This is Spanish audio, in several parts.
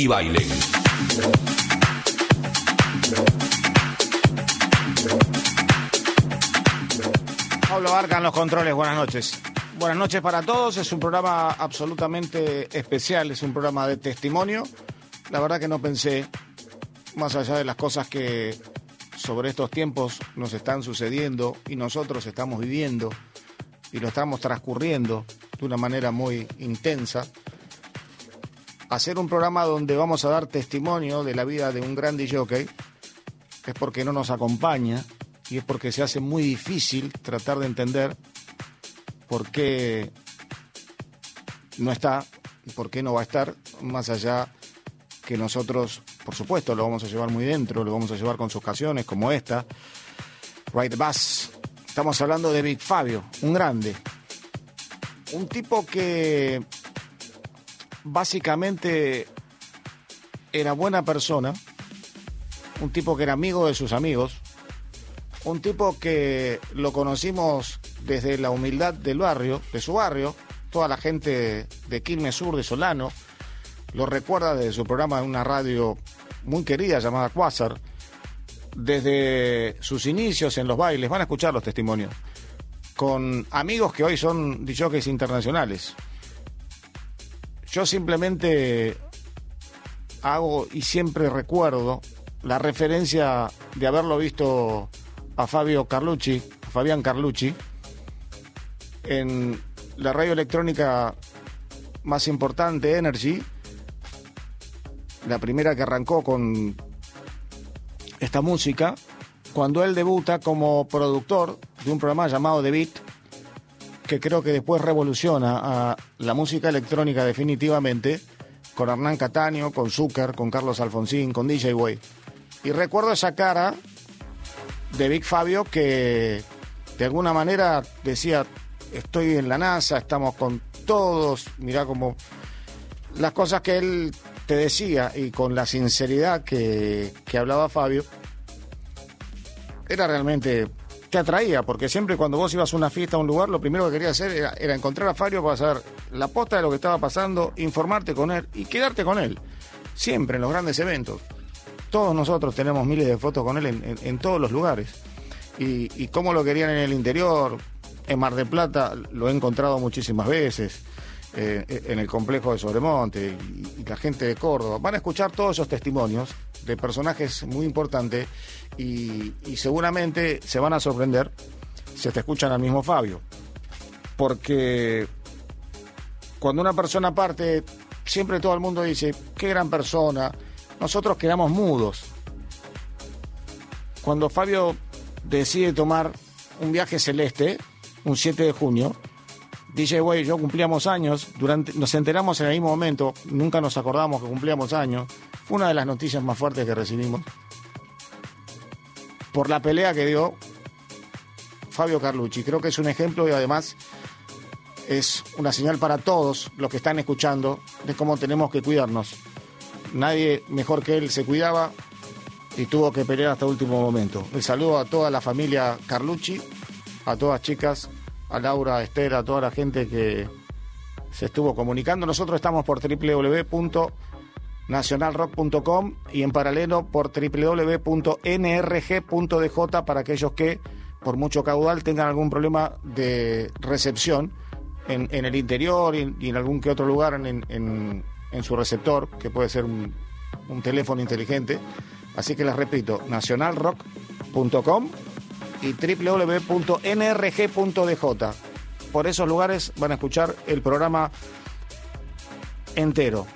y bailen. Pablo Barca en los controles, buenas noches. Buenas noches para todos, es un programa absolutamente especial, es un programa de testimonio. La verdad que no pensé, más allá de las cosas que sobre estos tiempos nos están sucediendo y nosotros estamos viviendo y lo estamos transcurriendo de una manera muy intensa, hacer un programa donde vamos a dar testimonio de la vida de un gran DJ es porque no nos acompaña y es porque se hace muy difícil tratar de entender por qué no está y por qué no va a estar, más allá que nosotros, por supuesto, lo vamos a llevar muy dentro, lo vamos a llevar con sus canciones como esta, Right Bass. Estamos hablando de Big Fabio, un grande, un tipo que básicamente era buena persona, un tipo que era amigo de sus amigos, un tipo que lo conocimos desde la humildad del barrio, de su barrio, toda la gente de Quilmes Sur, de Solano, lo recuerda desde su programa en una radio muy querida llamada Quasar, desde sus inicios en los bailes, van a escuchar los testimonios, con amigos que hoy son DJs internacionales. Yo simplemente hago y siempre recuerdo la referencia de haberlo visto a Fabio Carlucci, a Fabián Carlucci, en la radio electrónica más importante, Energy, la primera que arrancó con esta música, cuando él debuta como productor de un programa llamado The Beat, que creo que después revoluciona a la música electrónica definitivamente, con Hernán Cataño, con Zucker, con Carlos Alfonsín, con DJ Way. Y recuerdo esa cara de Big Fabio que de alguna manera decía, estoy en la NASA, estamos con todos, mirá como las cosas que él te decía y con la sinceridad que, que hablaba Fabio, era realmente te atraía, porque siempre cuando vos ibas a una fiesta, a un lugar, lo primero que querías hacer era, encontrar a Fabio para saber la posta de lo que estaba pasando, informarte con él y quedarte con él. Siempre en los grandes eventos. Todos nosotros tenemos miles de fotos con él en, todos los lugares. Y, y cómo lo querían en el interior, en Mar del Plata, lo he encontrado muchísimas veces. Eh, en el complejo de Sobremonte y, la gente de Córdoba. Van a escuchar todos esos testimonios de personajes muy importantes y, seguramente se van a sorprender si te escuchan al mismo Fabio. Porque cuando una persona parte, siempre todo el mundo dice, qué gran persona, nosotros quedamos mudos. Cuando Fabio decide tomar un viaje celeste, un 7 de junio, DJ Way y yo cumplíamos años, durante, nos enteramos en el mismo momento, nunca nos acordamos que cumplíamos años. Una de las noticias más fuertes que recibimos. Por la pelea que dio Fabio Carlucci. Creo que es un ejemplo y además es una señal para todos los que están escuchando de cómo tenemos que cuidarnos. Nadie mejor que él se cuidaba y tuvo que pelear hasta el último momento. El saludo a toda la familia Carlucci, a todas chicas a Laura, a Esther, a toda la gente que se estuvo comunicando. Nosotros estamos por www.nacionalrock.com y en paralelo por www.nrg.dj para aquellos que por mucho caudal tengan algún problema de recepción en, el interior y, en algún que otro lugar en, su receptor, que puede ser un, un teléfono inteligente. Así que les repito, nacionalrock.com y www.nrg.dj. Por esos lugares van a escuchar el programa entero.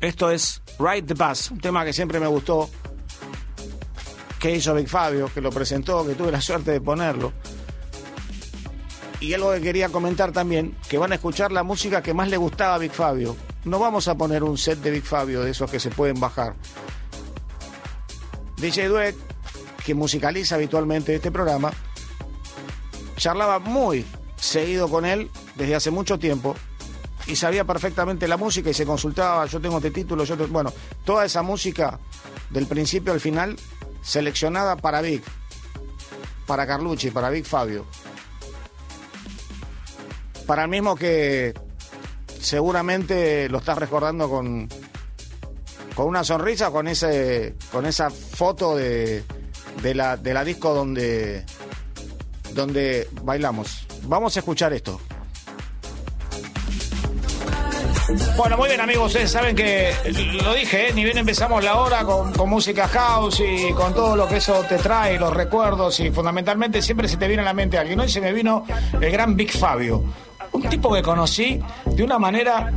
Esto es Ride the Bus, un tema que siempre me gustó, que hizo Big Fabio, que lo presentó, que tuve la suerte de ponerlo. Y algo que quería comentar también, que van a escuchar la música que más le gustaba a Big Fabio. No vamos a poner un set de Big Fabio de esos que se pueden bajar. DJ Duet, que musicaliza habitualmente este programa, charlaba muy seguido con él desde hace mucho tiempo y sabía perfectamente la música y se consultaba, yo tengo este título, yo bueno, toda esa música del principio al final seleccionada para Big, para Carlucci, para Big Fabio. Para el mismo que seguramente lo estás recordando con, con una sonrisa, con ese, con esa foto de, de la, de la disco donde, donde bailamos. Vamos a escuchar esto. Bueno, muy bien amigos, ustedes saben que lo dije, ¿eh? ni bien empezamos la hora con, con, música house y con todo lo que eso te trae, los recuerdos y fundamentalmente siempre se te viene a la mente alguien. Hoy se me vino el gran Big Fabio, un tipo que conocí de una manera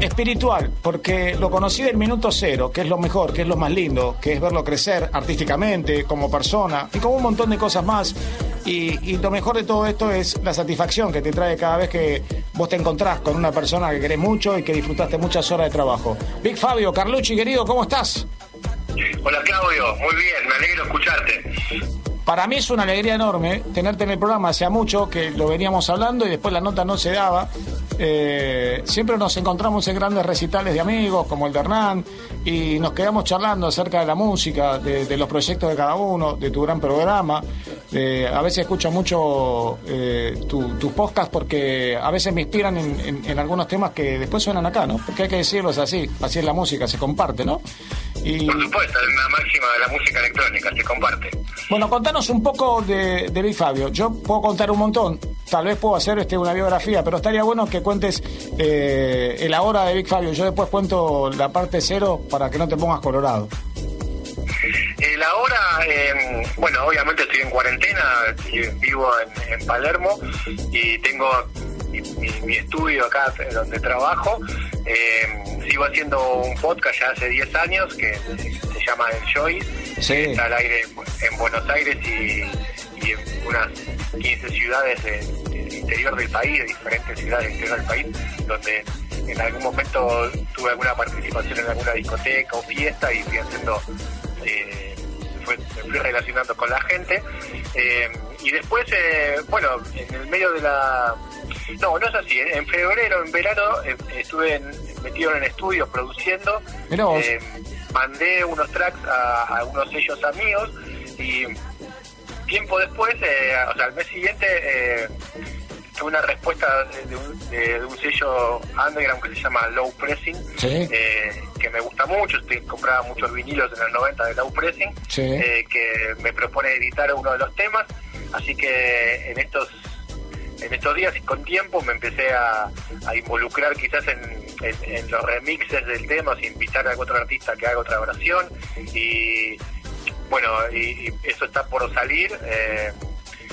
espiritual, porque lo conocí del minuto cero, que es lo mejor, que es lo más lindo, que es verlo crecer artísticamente, como persona y como un montón de cosas más. Y, lo mejor de todo esto es la satisfacción que te trae cada vez que vos te encontrás con una persona que querés mucho y que disfrutaste muchas horas de trabajo. Big Fabio, Carlucci, querido, ¿cómo estás? Hola Claudio, muy bien, me alegro escucharte. Para mí es una alegría enorme tenerte en el programa, hacía mucho que lo veníamos hablando y después la nota no se daba. Eh, siempre nos encontramos en grandes recitales de amigos, como el de Hernán, y nos quedamos charlando acerca de la música, de, los proyectos de cada uno, de tu gran programa. a veces escucho mucho eh, tus podcasts porque a veces me inspiran en, algunos temas que después suenan acá, ¿no? Porque hay que decirlo, es así, así es la música, se comparte, ¿no? Y... Por supuesto, es una máxima de la música electrónica, se comparte. Bueno, contanos un poco de, de Fabio. Yo puedo contar un montón, tal vez puedo hacer este, una biografía, pero estaría bueno que cuentes eh, el ahora de Big Fabio. Yo después cuento la parte cero para que no te pongas colorado. El ahora, eh, bueno, obviamente estoy en cuarentena, vivo en, Palermo y tengo mi, estudio acá donde trabajo. Eh, sigo haciendo un podcast ya hace 10 años que se llama Enjoy está al aire en Buenos Aires y, en unas 15 ciudades del interior del país, de diferentes ciudades del interior del país, donde en algún momento tuve alguna participación en alguna discoteca o fiesta y fui haciendo, eh, me fui relacionando con la gente. Eh, y después, eh, bueno, en el medio de la... No, no es así. En febrero, en verano, estuve metido en estudios produciendo. Mandé unos tracks a, a unos sellos amigos y tiempo después, eh, o sea, al mes siguiente, eh, tuve una respuesta de, un, de, un, sello underground que se llama Low Pressing, eh, que me gusta mucho, estoy, compraba muchos vinilos en el 90 de Low Pressing, eh, que me propone editar uno de los temas, así que en estos en estos días con tiempo me empecé a, involucrar quizás en, los remixes del tema, o invitar a otro artista que haga otra oración y bueno, y, eso está por salir eh,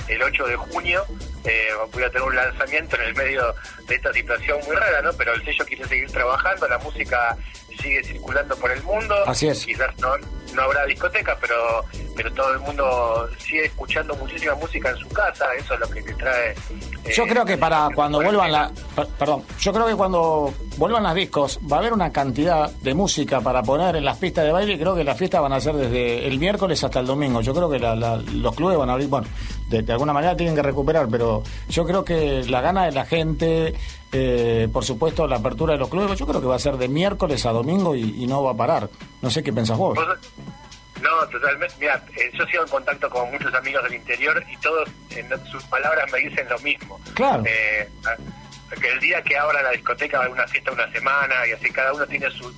el 8 de junio. Eh, voy a tener un lanzamiento en el medio de esta situación muy rara, ¿no? Pero el sello quiere seguir trabajando, la música sigue circulando por el mundo. Así es. Quizás no, no habrá discoteca, pero pero todo el mundo sigue escuchando muchísima música en su casa, eso es lo que te trae. yo creo que para eh, cuando vuelvan la, perdón, yo creo que cuando vuelvan las discos va a haber una cantidad de música para poner en las pistas de baile y creo que las fiestas van a ser desde el miércoles hasta el domingo. Yo creo que los clubes van a abrir, bueno, de, alguna manera tienen que recuperar, pero yo creo que la gana de la gente, eh, por supuesto la apertura de los clubes, yo creo que va a ser de miércoles a domingo y, y no va a parar. No sé qué pensás vos. No, totalmente. Mira, eh, yo sigo en contacto con muchos amigos del interior y todos en sus palabras me dicen lo mismo. Claro. Eh, que el día que abra la discoteca va a haber una fiesta una semana y así cada uno tiene su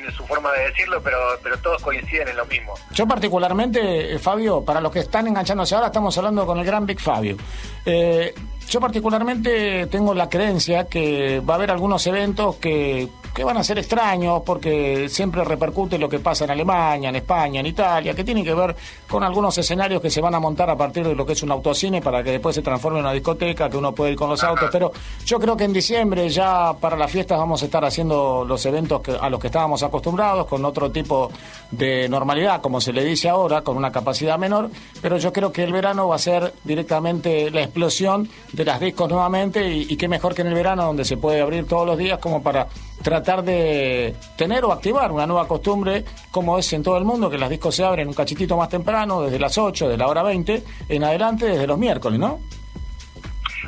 tiene su forma de decirlo, pero pero todos coinciden en lo mismo. Yo particularmente, eh, Fabio, para los que están enganchándose ahora, estamos hablando con el gran Big Fabio. yo particularmente tengo la creencia que va a haber algunos eventos que que van a ser extraños porque siempre repercute lo que pasa en Alemania, en España, en Italia, que tienen que ver con algunos escenarios que se van a montar a partir de lo que es un autocine para que después se transforme en una discoteca, que uno puede ir con los autos. Pero yo creo que en diciembre ya para las fiestas vamos a estar haciendo los eventos a los que estábamos acostumbrados, con otro tipo de normalidad, como se le dice ahora, con una capacidad menor. Pero yo creo que el verano va a ser directamente la explosión de las discos nuevamente y, y qué mejor que en el verano donde se puede abrir todos los días como para tratar de tener o activar una nueva costumbre, como es en todo el mundo, que las discos se abren un cachitito más temprano, desde las 8, de la hora 20, en adelante, desde los miércoles, ¿no?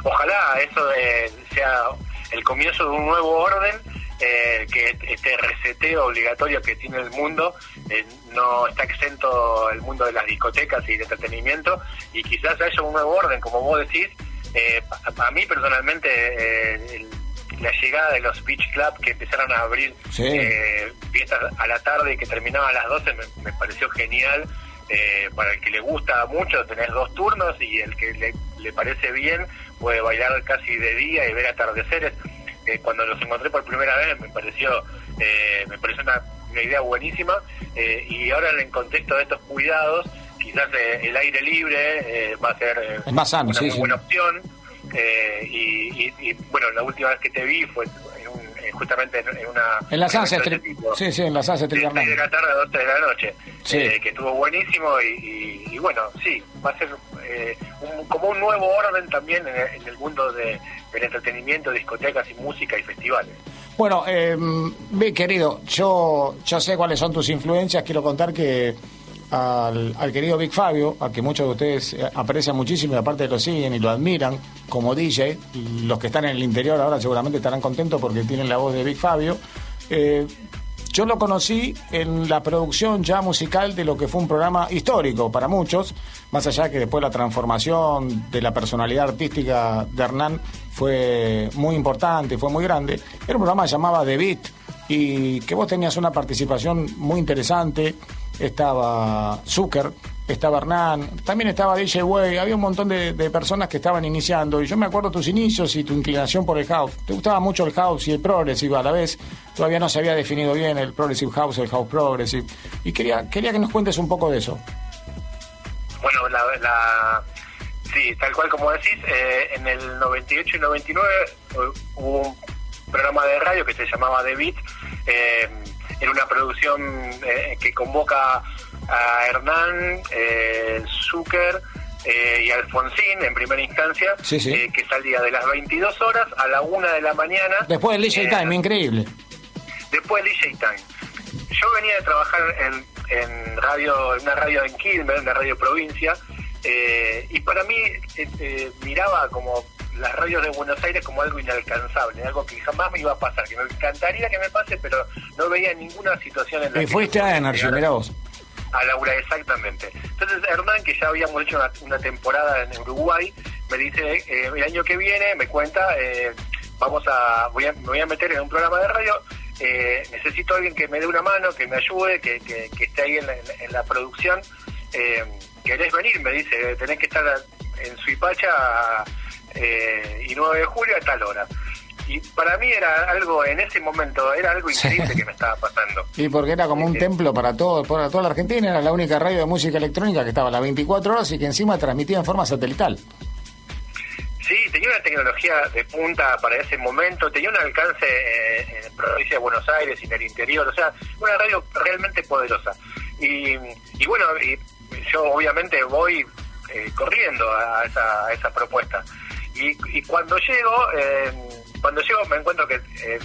Ojalá eso sea el comienzo de un nuevo orden, eh, que este reseteo obligatorio que tiene el mundo eh, no está exento el mundo de las discotecas y de entretenimiento, y quizás haya un nuevo orden, como vos decís. Eh, a, mí personalmente, el la llegada de los beach club que empezaron a abrir eh, fiestas a la tarde y que terminaban a las 12 me, pareció genial. Eh, para el que le gusta mucho, tenés dos turnos y el que le, parece bien puede bailar casi de día y ver atardeceres. Eh, cuando los encontré por primera vez me pareció me pareció una, idea buenísima. Y ahora en el contexto de estos cuidados quizás el aire libre va a ser más sano, una muy buena opción. Eh, y, bueno, la última vez que te vi fue eh, justamente en, una... En la Sunset Sí, sí, en la Sunset de la tarde a 12 de la noche. Eh, que estuvo buenísimo y, bueno, sí, va a ser como un nuevo orden también en, el mundo de, del entretenimiento, discotecas y música y festivales. Bueno, eh, querido, yo, yo sé cuáles son tus influencias. Quiero contar que al, querido Big Fabio, a que muchos de ustedes eh, aprecian muchísimo y aparte lo siguen y lo admiran como DJ. Los que están en el interior ahora seguramente estarán contentos porque tienen la voz de Big Fabio. Eh, yo lo conocí en la producción ya musical de lo que fue un programa histórico para muchos, más allá que después la transformación de la personalidad artística de Hernán fue muy importante, fue muy grande. Era un programa que llamaba The Beat y que vos tenías una participación muy interesante estaba Zucker, estaba Hernán, también estaba DJ Way, había un montón de, personas que estaban iniciando. Y yo me acuerdo tus inicios y tu inclinación por el house. Te gustaba mucho el house y el progressive a la vez. Todavía no se había definido bien el progressive house, el house progressive. Y quería, quería que nos cuentes un poco de eso. Bueno, la, sí, tal cual como decís, eh, en el 98 y 99 hubo un programa de radio que se llamaba The Beat. Eh, en una producción eh, que convoca a Hernán, eh, Zucker eh, y Alfonsín en primera instancia, eh, que salía de las 22 horas a la 1 de la mañana. Después del DJ Time, increíble. Después del DJ Time. Yo venía de trabajar en, en radio, en una radio en Quilmes, una radio provincia, y para mí miraba como las radios de Buenos Aires como algo inalcanzable, algo que jamás me iba a pasar, que me encantaría que me pase, pero no veía ninguna situación en la y fuiste a Energy, vos. A Laura, exactamente. Entonces Hernán, que ya habíamos hecho una, temporada en Uruguay, me dice, eh, el año que viene, me cuenta, eh, vamos a, voy a, me voy a meter en un programa de radio, eh, necesito a alguien que me dé una mano, que me ayude, que, que, esté ahí en la, en la producción. ¿Querés venir? Me dice, tenés que estar en Suipacha eh, y 9 de julio a tal hora. Y para mí era algo, en ese momento, era algo increíble que me estaba pasando. Y porque era como un este, templo para todo, para toda la Argentina, era la única radio de música electrónica que estaba a las 24 horas y que encima transmitía en forma satelital. Sí, tenía una tecnología de punta para ese momento, tenía un alcance eh, en provincia de Buenos Aires y en el interior, o sea, una radio realmente poderosa. Y, y bueno, y yo obviamente voy eh, corriendo a esa, a esa propuesta. Y, cuando llego, eh, cuando llego me encuentro que eh,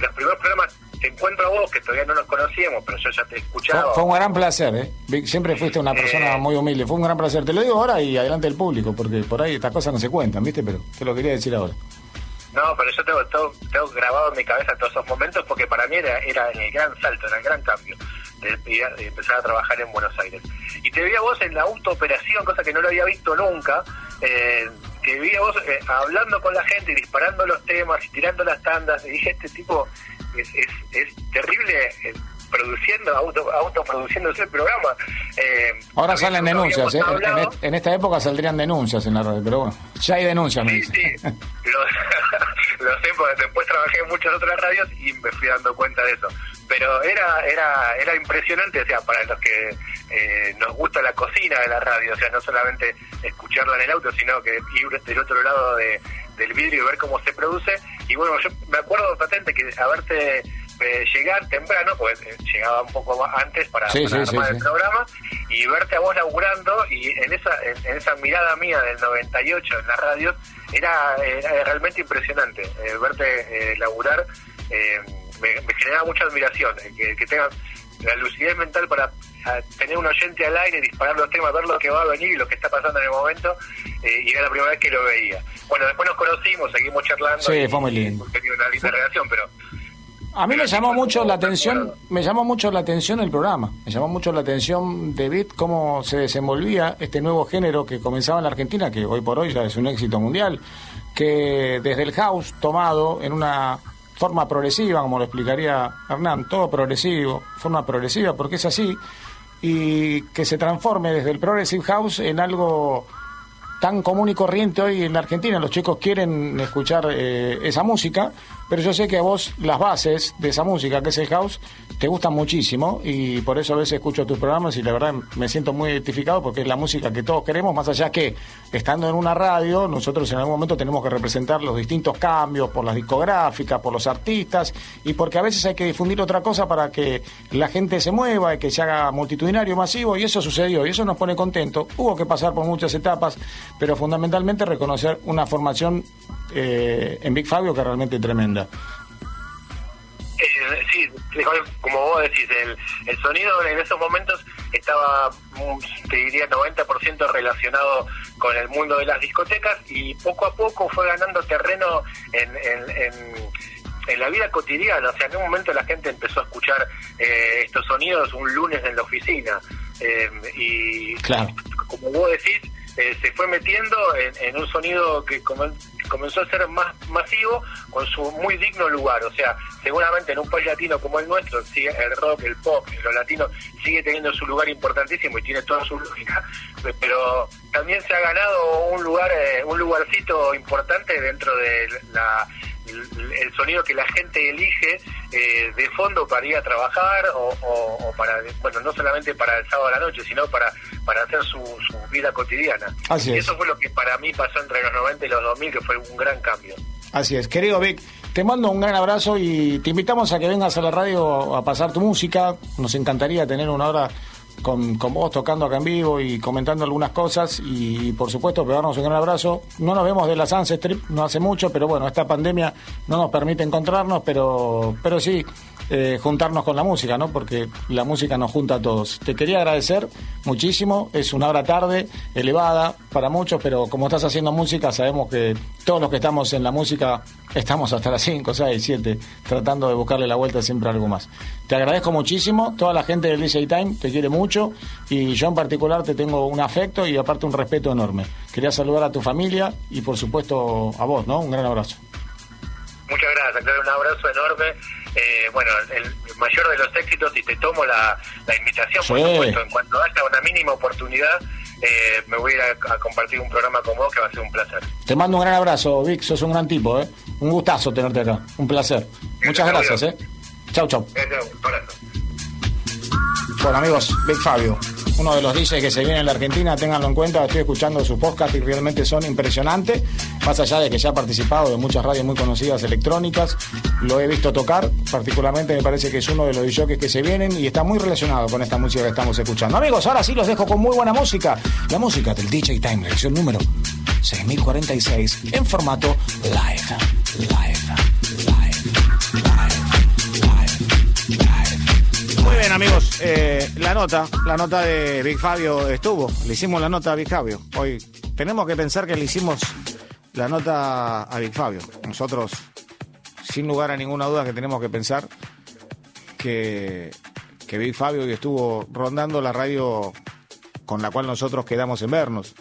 los primeros programas te encuentro a vos, que todavía no nos conocíamos, pero yo ya te he escuchado. Fue, un gran placer, ¿eh? Siempre fuiste una persona eh, muy humilde, fue un gran placer. Te lo digo ahora y adelante del público, porque por ahí estas cosas no se cuentan, ¿viste? Pero te lo quería decir ahora. No, pero yo tengo, tengo, grabado en mi cabeza todos esos momentos porque para mí era, era el gran salto, era el gran cambio de, empezar a trabajar en Buenos Aires. Y te vi a vos en la autooperación, cosa que no lo había visto nunca. Eh, te vi a vos eh, hablando con la gente y disparando los temas y tirando las tandas. Y dije, este tipo es, es, es terrible. Eh, produciendo, auto, autoproduciéndose el programa. Eh, Ahora salen denuncias, ¿eh? En, esta época saldrían denuncias en la radio, pero bueno, ya hay denuncias, sí, Sí, lo sé porque después trabajé en muchas otras radios y me fui dando cuenta de eso. Pero era era era impresionante, o sea, para los que eh, nos gusta la cocina de la radio, o sea, no solamente escucharla en el auto, sino que ir del otro lado de, del vidrio y ver cómo se produce. Y bueno, yo me acuerdo patente que haberte llegar temprano, pues eh, llegaba un poco antes para, armar el programa, y verte a vos laburando, y en esa, en, esa mirada mía del 98 en la radio, era, realmente impresionante. Eh, verte eh, laburar me, generaba mucha admiración, que, que tengas la lucidez mental para tener un oyente al aire, disparar los temas, ver lo que va a venir y lo que está pasando en el momento, y era la primera vez que lo veía. Bueno, después nos conocimos, seguimos charlando. Sí, fue muy lindo. una linda relación, pero a mí me llamó mucho la atención, me llamó mucho la atención el programa, me llamó mucho la atención David cómo se desenvolvía este nuevo género que comenzaba en la Argentina, que hoy por hoy ya es un éxito mundial, que desde el house tomado en una forma progresiva, como lo explicaría Hernán, todo progresivo, forma progresiva, porque es así, y que se transforme desde el progressive house en algo tan común y corriente hoy en la Argentina. Los chicos quieren escuchar eh, esa música pero yo sé que a vos las bases de esa música, que es el house, te gustan muchísimo y por eso a veces escucho tus programas y la verdad me siento muy identificado porque es la música que todos queremos, más allá que estando en una radio, nosotros en algún momento tenemos que representar los distintos cambios por las discográficas, por los artistas y porque a veces hay que difundir otra cosa para que la gente se mueva y que se haga multitudinario, masivo y eso sucedió y eso nos pone contento. Hubo que pasar por muchas etapas, pero fundamentalmente reconocer una formación eh, en Big Fabio que realmente tremenda. Eh, sí, como vos decís, el, el sonido en esos momentos estaba, mm, te diría, 90% relacionado con el mundo de las discotecas y poco a poco fue ganando terreno en, en, la vida cotidiana. O sea, en un momento la gente empezó a escuchar eh, estos sonidos un lunes en la oficina. y como vos decís, se fue metiendo en, un sonido que comenzó a ser más masivo con su muy digno lugar. O sea, seguramente en un país latino como el nuestro, sigue el rock, el pop, lo latino sigue teniendo su lugar importantísimo y tiene toda su lógica, pero también se ha ganado un lugar, eh, un lugarcito importante dentro de la el, sonido que la gente elige eh, de fondo para ir a trabajar o, para, bueno, no solamente para el sábado a la noche, sino para, para hacer su, vida cotidiana. y eso fue lo que para mí pasó entre los 90 y los 2000, que fue un gran cambio. Así es, querido Vic, te mando un gran abrazo y te invitamos a que vengas a la radio a pasar tu música. Nos encantaría tener una hora con, con, vos tocando acá en vivo y comentando algunas cosas y por supuesto pegarnos un gran abrazo. No nos vemos de la Sunset Strip, no hace mucho, pero bueno, esta pandemia no nos permite encontrarnos, pero, pero sí eh, juntarnos con la música, ¿no? Porque la música nos junta a todos. Te quería agradecer muchísimo, es una hora tarde, elevada para muchos, pero como estás haciendo música, sabemos que todos los que estamos en la música estamos hasta las 5, 6, 7, tratando de buscarle la vuelta siempre algo más. Te agradezco muchísimo, toda la gente del DJ Time te quiere mucho y yo en particular te tengo un afecto y aparte un respeto enorme. Quería saludar a tu familia y por supuesto a vos, ¿no? Un gran abrazo. Muchas gracias, un abrazo enorme eh, bueno, el mayor de los éxitos y te tomo la, invitación, por supuesto, en cuanto haya una mínima oportunidad, eh, me voy a ir a, compartir un programa con vos que va a ser un placer. Te mando un gran abrazo, Vic, sos un gran tipo, ¿eh? Un gustazo tenerte acá, un placer. Muchas gracias, ¿eh? Chau, chau. Bueno, amigos, Vic Fabio uno de los DJs que se viene en la Argentina, ténganlo en cuenta, estoy escuchando sus podcast y realmente son impresionantes, más allá de que ya ha participado de muchas radios muy conocidas electrónicas, lo he visto tocar, particularmente me parece que es uno de los DJs que se vienen y está muy relacionado con esta música que estamos escuchando. Amigos, ahora sí los dejo con muy buena música, la música del DJ Time, lección número 6046 en formato live, live, live, bien, amigos. Eh, la nota, la nota de Big Fabio estuvo. Le hicimos la nota a Big Fabio. Hoy tenemos que pensar que le hicimos la nota a Big Fabio. Nosotros, sin lugar a ninguna duda, que tenemos que pensar que, que Big Fabio hoy estuvo rondando la radio con la cual nosotros quedamos en vernos.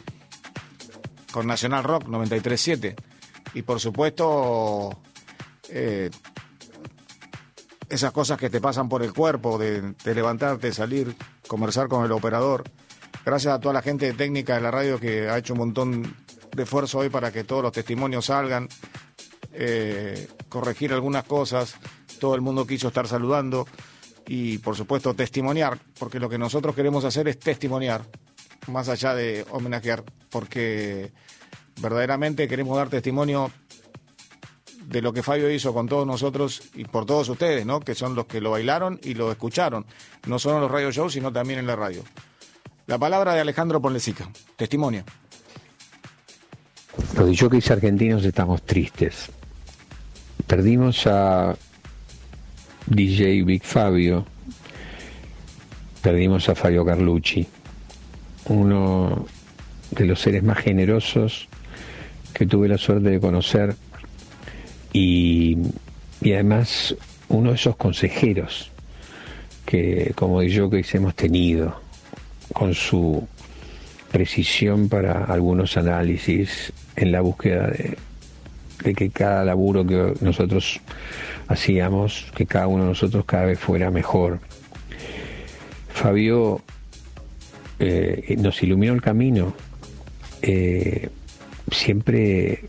Con Nacional Rock 93.7. Y por supuesto, eh, esas cosas que te pasan por el cuerpo, de, levantarte, salir, conversar con el operador. Gracias a toda la gente técnica de la radio que ha hecho un montón de esfuerzo hoy para que todos los testimonios salgan. eh, corregir algunas cosas. Todo el mundo quiso estar saludando y, por supuesto, testimoniar, porque lo que nosotros queremos hacer es testimoniar, más allá de homenajear, porque verdaderamente queremos dar testimonio de lo que Fabio hizo con todos nosotros y por todos ustedes, ¿no? Que son los que lo bailaron y lo escucharon, no solo en los radio shows, sino también en la radio. La palabra de Alejandro Ponlecica, testimonio. Los DJs argentinos estamos tristes. Perdimos a DJ Big Fabio, perdimos a Fabio Carlucci, uno de los seres más generosos que tuve la suerte de conocer y, además uno de esos consejeros que como yo que hemos tenido con su precisión para algunos análisis en la búsqueda de, que cada laburo que nosotros hacíamos, que cada uno de nosotros cada vez fuera mejor. Fabio eh, nos iluminó el camino, eh, siempre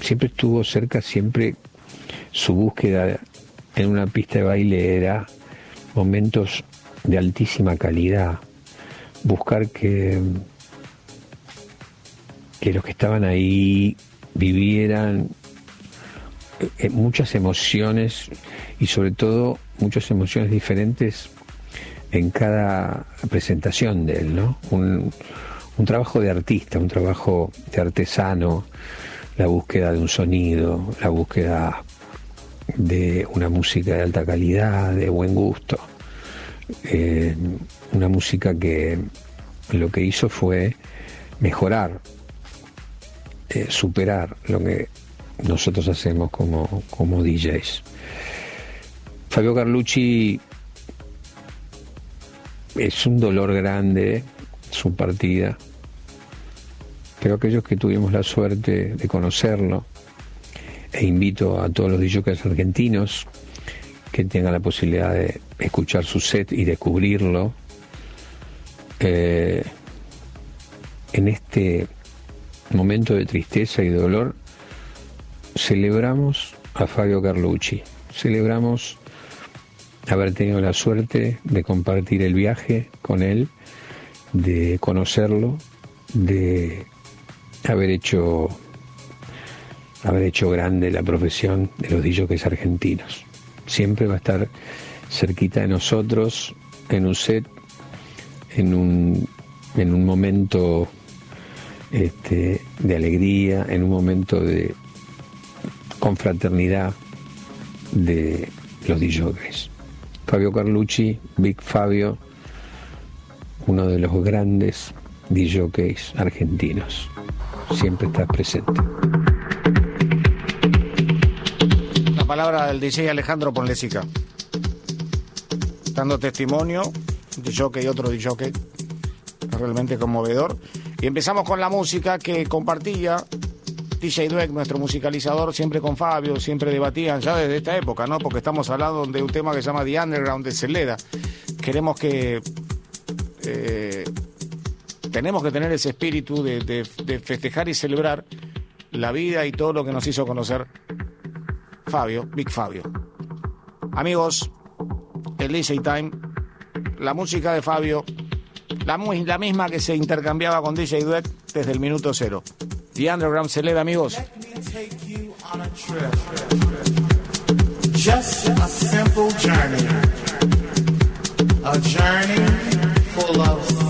siempre estuvo cerca, siempre su búsqueda en una pista de baile era momentos de altísima calidad, buscar que, que los que estaban ahí vivieran eh, muchas emociones y sobre todo muchas emociones diferentes en cada presentación de él, ¿no? Un, un trabajo de artista, un trabajo de artesano, la búsqueda de un sonido, la búsqueda de una música de alta calidad, de buen gusto. Eh, una música que lo que hizo fue mejorar, eh, superar lo que nosotros hacemos como, como DJs. Fabio Carlucci es un dolor grande su partida pero aquellos que tuvimos la suerte de conocerlo, e invito a todos los DJs argentinos que tengan la posibilidad de escuchar su set y descubrirlo, eh, en este momento de tristeza y dolor, celebramos a Fabio Carlucci, celebramos haber tenido la suerte de compartir el viaje con él, de conocerlo, de haber hecho haber hecho grande la profesión de los DJs argentinos. Siempre va a estar cerquita de nosotros en un set, en un, en un momento este, de alegría, en un momento de confraternidad de los DJs. Fabio Carlucci, Big Fabio, uno de los grandes DJs argentinos siempre estás presente. La palabra del DJ Alejandro Ponlesica. Dando testimonio, DJ y otro DJ, realmente conmovedor. Y empezamos con la música que compartía DJ Dweck, nuestro musicalizador, siempre con Fabio, siempre debatían ya desde esta época, ¿no? Porque estamos hablando de un tema que se llama The Underground de Celeda. Queremos que eh, tenemos que tener ese espíritu de, festejar y celebrar la vida y todo lo que nos hizo conocer Fabio, Big Fabio. Amigos, el DJ Time, la música de Fabio, la, misma que se intercambiaba con DJ Duet desde el minuto cero. The Underground se amigos. Just a simple journey. A journey full of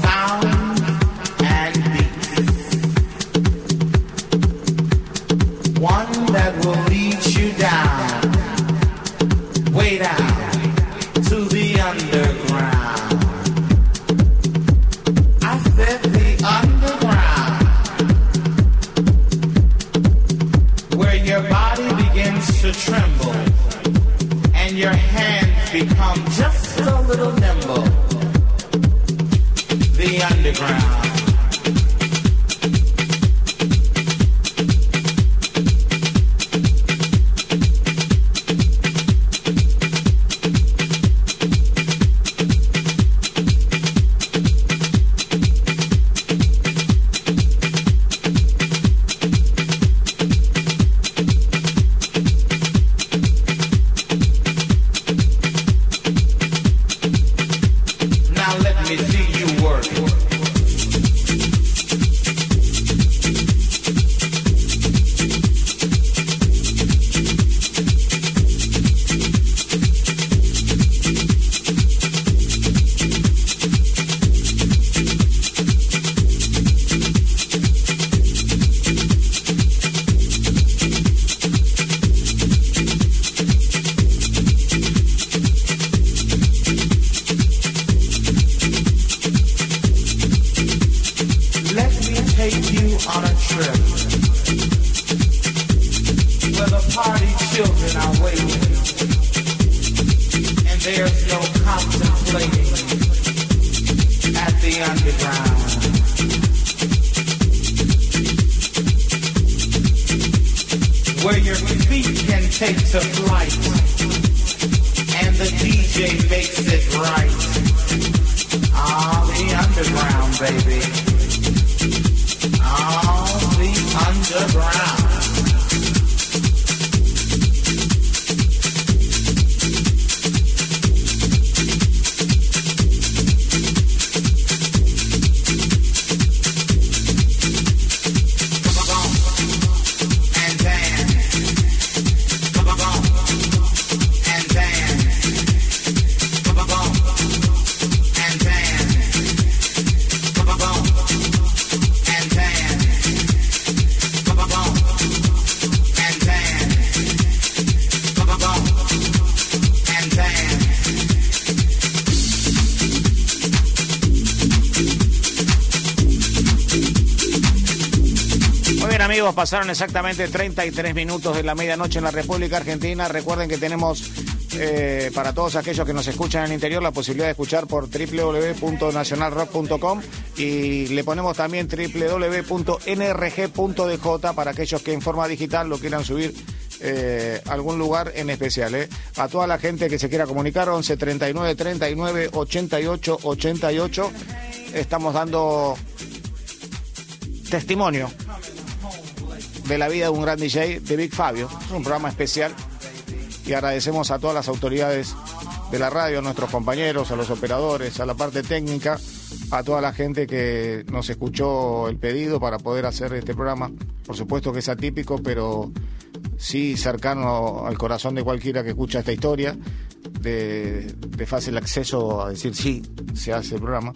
pasaron exactamente 33 minutos de la medianoche en la República Argentina. Recuerden que tenemos eh, para todos aquellos que nos escuchan en el interior la posibilidad de escuchar por www.nacionalrock.com y le ponemos también www.nrg.dj para aquellos que en forma digital lo quieran subir eh, algún lugar en especial. Eh. A toda la gente que se quiera comunicar, 11 39 39 88 88, estamos dando testimonio de la vida de un gran DJ, de Big Fabio. Es un programa especial y agradecemos a todas las autoridades de la radio, a nuestros compañeros, a los operadores, a la parte técnica, a toda la gente que nos escuchó el pedido para poder hacer este programa. Por supuesto que es atípico, pero sí cercano al corazón de cualquiera que escucha esta historia, de, fácil acceso a decir sí, se hace el programa.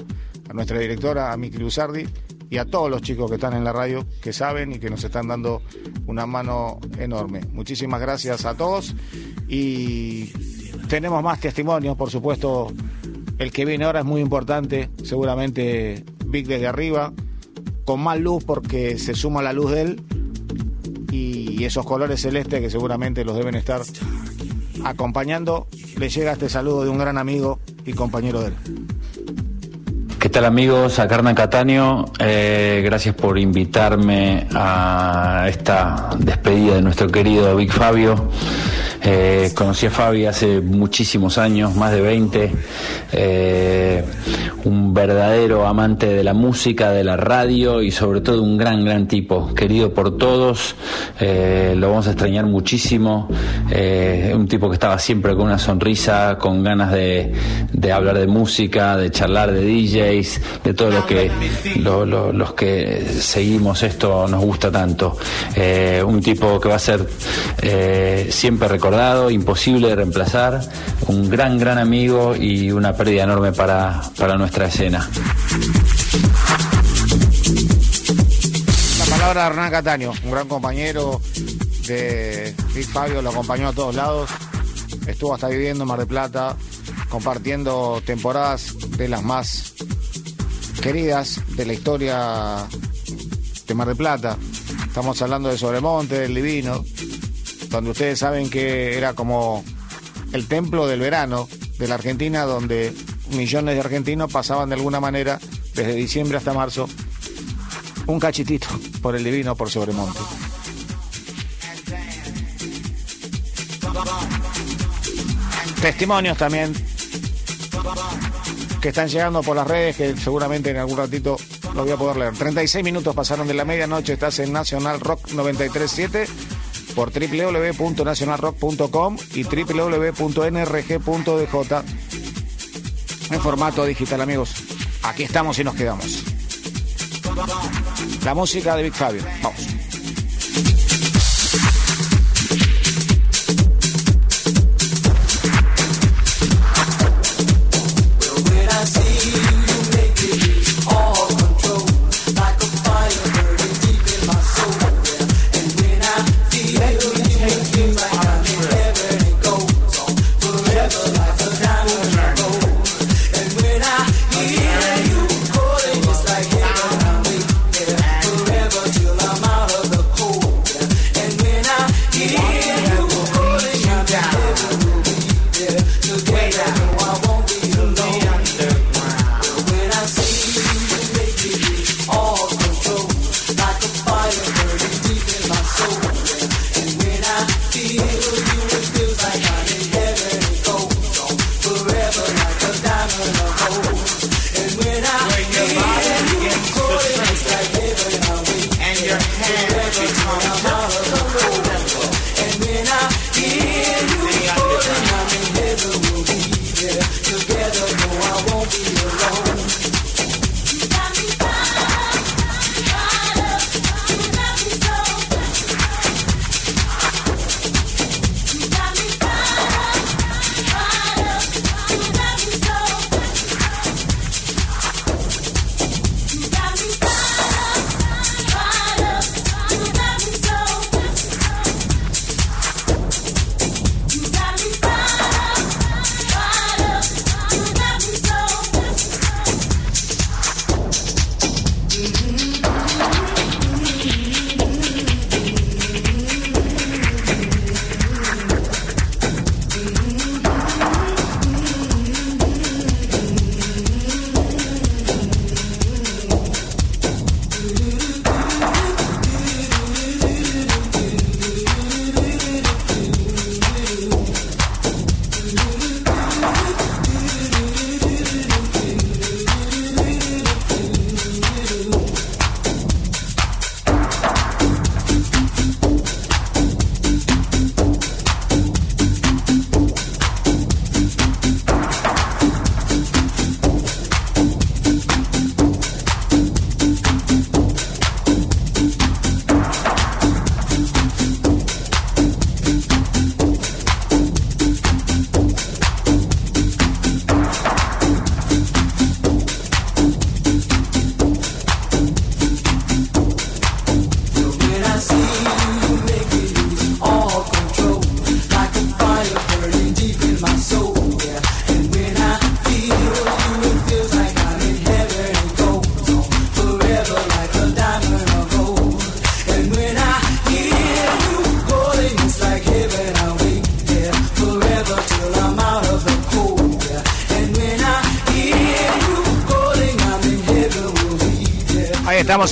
A nuestra directora, a Miki Luzardi, y a todos los chicos que están en la radio, que saben y que nos están dando una mano enorme. Muchísimas gracias a todos y tenemos más testimonios, por supuesto. El que viene ahora es muy importante, seguramente Vic desde arriba, con más luz porque se suma la luz de él y esos colores celestes que seguramente los deben estar acompañando. Le llega este saludo de un gran amigo y compañero de él. ¿Qué tal amigos? Acá Hernán Cataño, eh, gracias por invitarme a esta despedida de nuestro querido Big Fabio. Eh, conocí a Fabi hace muchísimos años, más de 20, eh, un verdadero amante de la música, de la radio y sobre todo un gran, gran tipo, querido por todos, eh, lo vamos a extrañar muchísimo, un tipo que estaba siempre con una sonrisa, con ganas de, hablar de música, de charlar de DJs, de todo lo que los que seguimos esto nos gusta tanto. un tipo que va a ser siempre recordado imposible de reemplazar, un gran, gran amigo y una pérdida enorme para, para nuestra escena. La palabra de Hernán Cataño, un gran compañero de Big Fabio, lo acompañó a todos lados, estuvo hasta viviendo en Mar de Plata, compartiendo temporadas de las más queridas de la historia de Mar de Plata. Estamos hablando de Sobremonte, del Divino, donde ustedes saben que era como el templo del verano de la Argentina, donde millones de argentinos pasaban de alguna manera, desde diciembre hasta marzo, un cachitito por el divino, por Sobremonte. Testimonios también que están llegando por las redes, que seguramente en algún ratito lo voy a poder leer. 36 minutos pasaron de la medianoche, estás en Nacional Rock 937 por www.nacionalrock.com y www.nrg.dj en formato digital, amigos. Aquí estamos y nos quedamos. La música de Big Fabio. Vamos.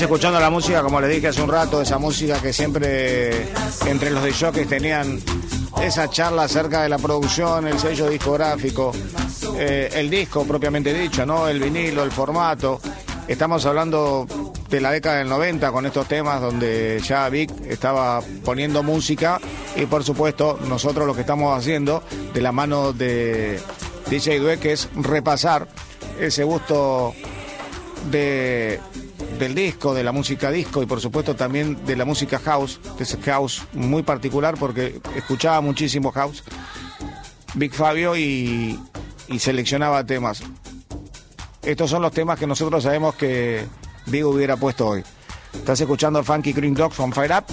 Escuchando la música, como les dije hace un rato, esa música que siempre entre los de jockeys tenían esa charla acerca de la producción, el sello discográfico, eh, el disco propiamente dicho, ¿no? El vinilo, el formato. Estamos hablando de la década del 90 con estos temas donde ya Vic estaba poniendo música y por supuesto nosotros lo que estamos haciendo de la mano de DJ Dweck es repasar ese gusto de del disco, de la música disco y por supuesto también de la música house, que es house muy particular porque escuchaba muchísimo house, Big Fabio y, seleccionaba temas. Estos son los temas que nosotros sabemos que Big hubiera puesto hoy. Estás escuchando Funky Green Dog from Fire Up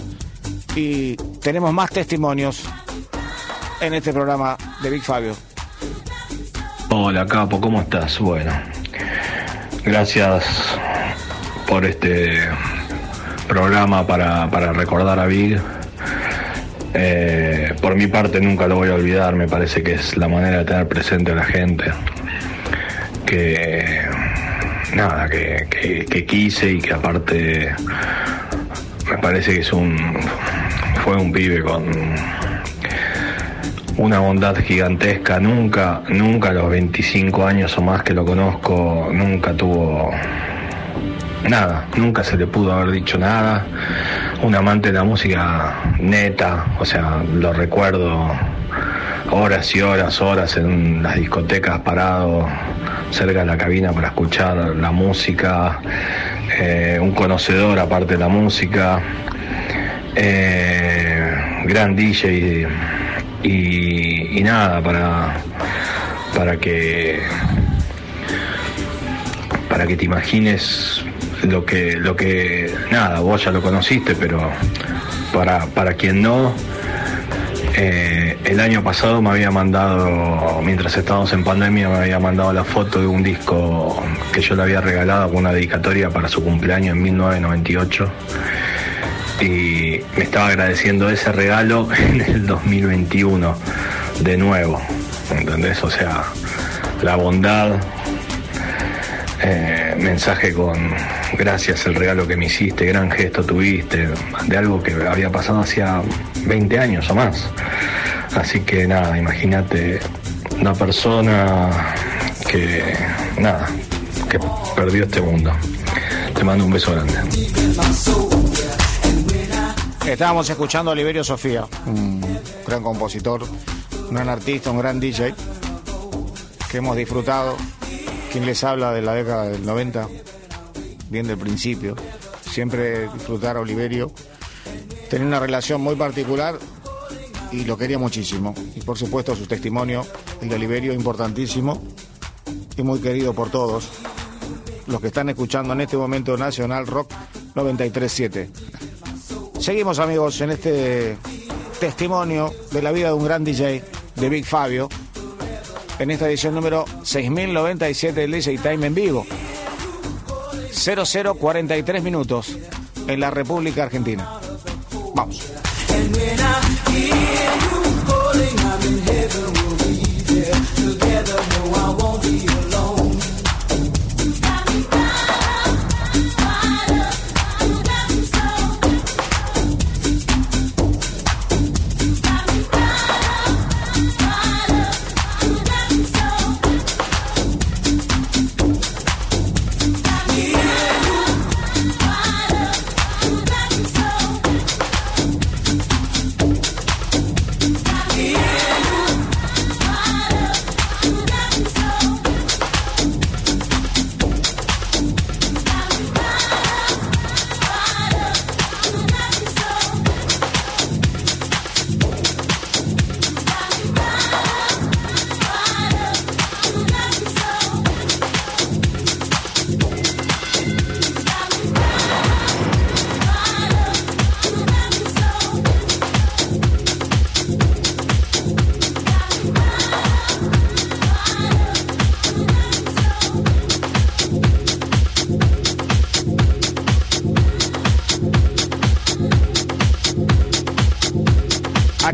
y tenemos más testimonios en este programa de Big Fabio. Hola Capo, ¿cómo estás? Bueno, gracias por este programa para, para recordar a Big. Eh, por mi parte nunca lo voy a olvidar, me parece que es la manera de tener presente a la gente. Que nada, que, que- que quise y que aparte me parece que es un fue un pibe con una bondad gigantesca, nunca, nunca a los 25 años o más que lo conozco, nunca tuvo nada, nunca se le pudo haber dicho nada. Un amante de la música neta, o sea, lo recuerdo horas y horas, horas en las discotecas parado cerca de la cabina para escuchar la música, eh, un conocedor aparte de la música, eh, gran DJ y, y nada, para, para que para que te imagines lo que, lo que, nada, vos ya lo conociste, pero para, para quien no, eh, el año pasado me había mandado, mientras estábamos en pandemia, me había mandado la foto de un disco que yo le había regalado con una dedicatoria para su cumpleaños en 1998 y me estaba agradeciendo ese regalo en el 2021 de nuevo, ¿entendés? O sea, la bondad, eh, mensaje con gracias el regalo que me hiciste, gran gesto tuviste, de algo que había pasado hacía 20 años o más. Así que nada, imagínate una persona que, nada, que perdió este mundo. Te mando un beso grande. Estábamos escuchando a Oliverio Sofía, un gran compositor, un gran artista, un gran DJ, que hemos disfrutado. Quien les habla de la década del 90, bien del principio. Siempre disfrutar a Oliverio. Tenía una relación muy particular y lo quería muchísimo. Y por supuesto su testimonio, el de Oliverio, importantísimo y muy querido por todos los que están escuchando en este momento Nacional Rock 937. Seguimos amigos en este testimonio de la vida de un gran DJ de Big Fabio en esta edición número 6097 del DJ Time en vivo. 0043 minutos en la República Argentina. Vamos.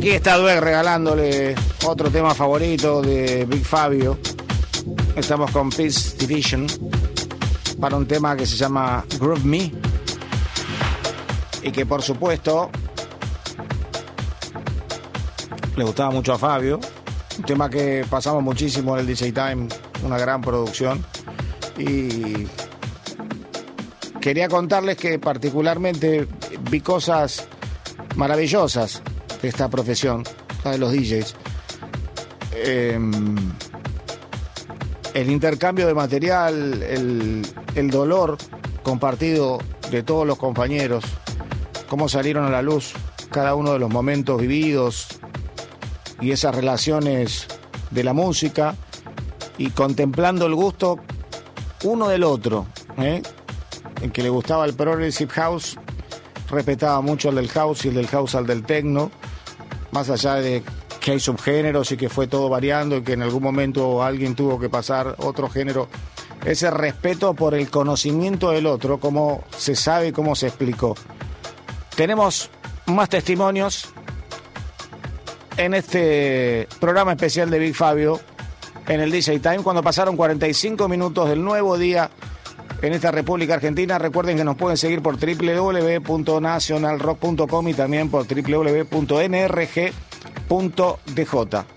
Aquí está Dweck regalándole otro tema favorito de Big Fabio. Estamos con Peace Division para un tema que se llama Groove Me. y que por supuesto le gustaba mucho a Fabio. Un tema que pasamos muchísimo en el DJ Time, una gran producción. Y quería contarles que particularmente vi cosas maravillosas esta profesión, la de los DJs. Em, el intercambio de material, el, el dolor compartido de todos los compañeros, cómo salieron a la luz cada uno de los momentos vividos y esas relaciones de la música y contemplando el gusto uno del otro. ¿eh? El que le gustaba el Progressive House respetaba mucho el del house y el del house al del techno, más allá de que hay subgéneros y que fue todo variando y que en algún momento alguien tuvo que pasar otro género. Ese respeto por el conocimiento del otro, cómo se sabe y cómo se explicó. Tenemos más testimonios en este programa especial de Big Fabio en el DJ Time cuando pasaron 45 minutos del nuevo día en esta República Argentina. Recuerden que nos pueden seguir por www.nacionalrock.com y también por www.nrg.dj.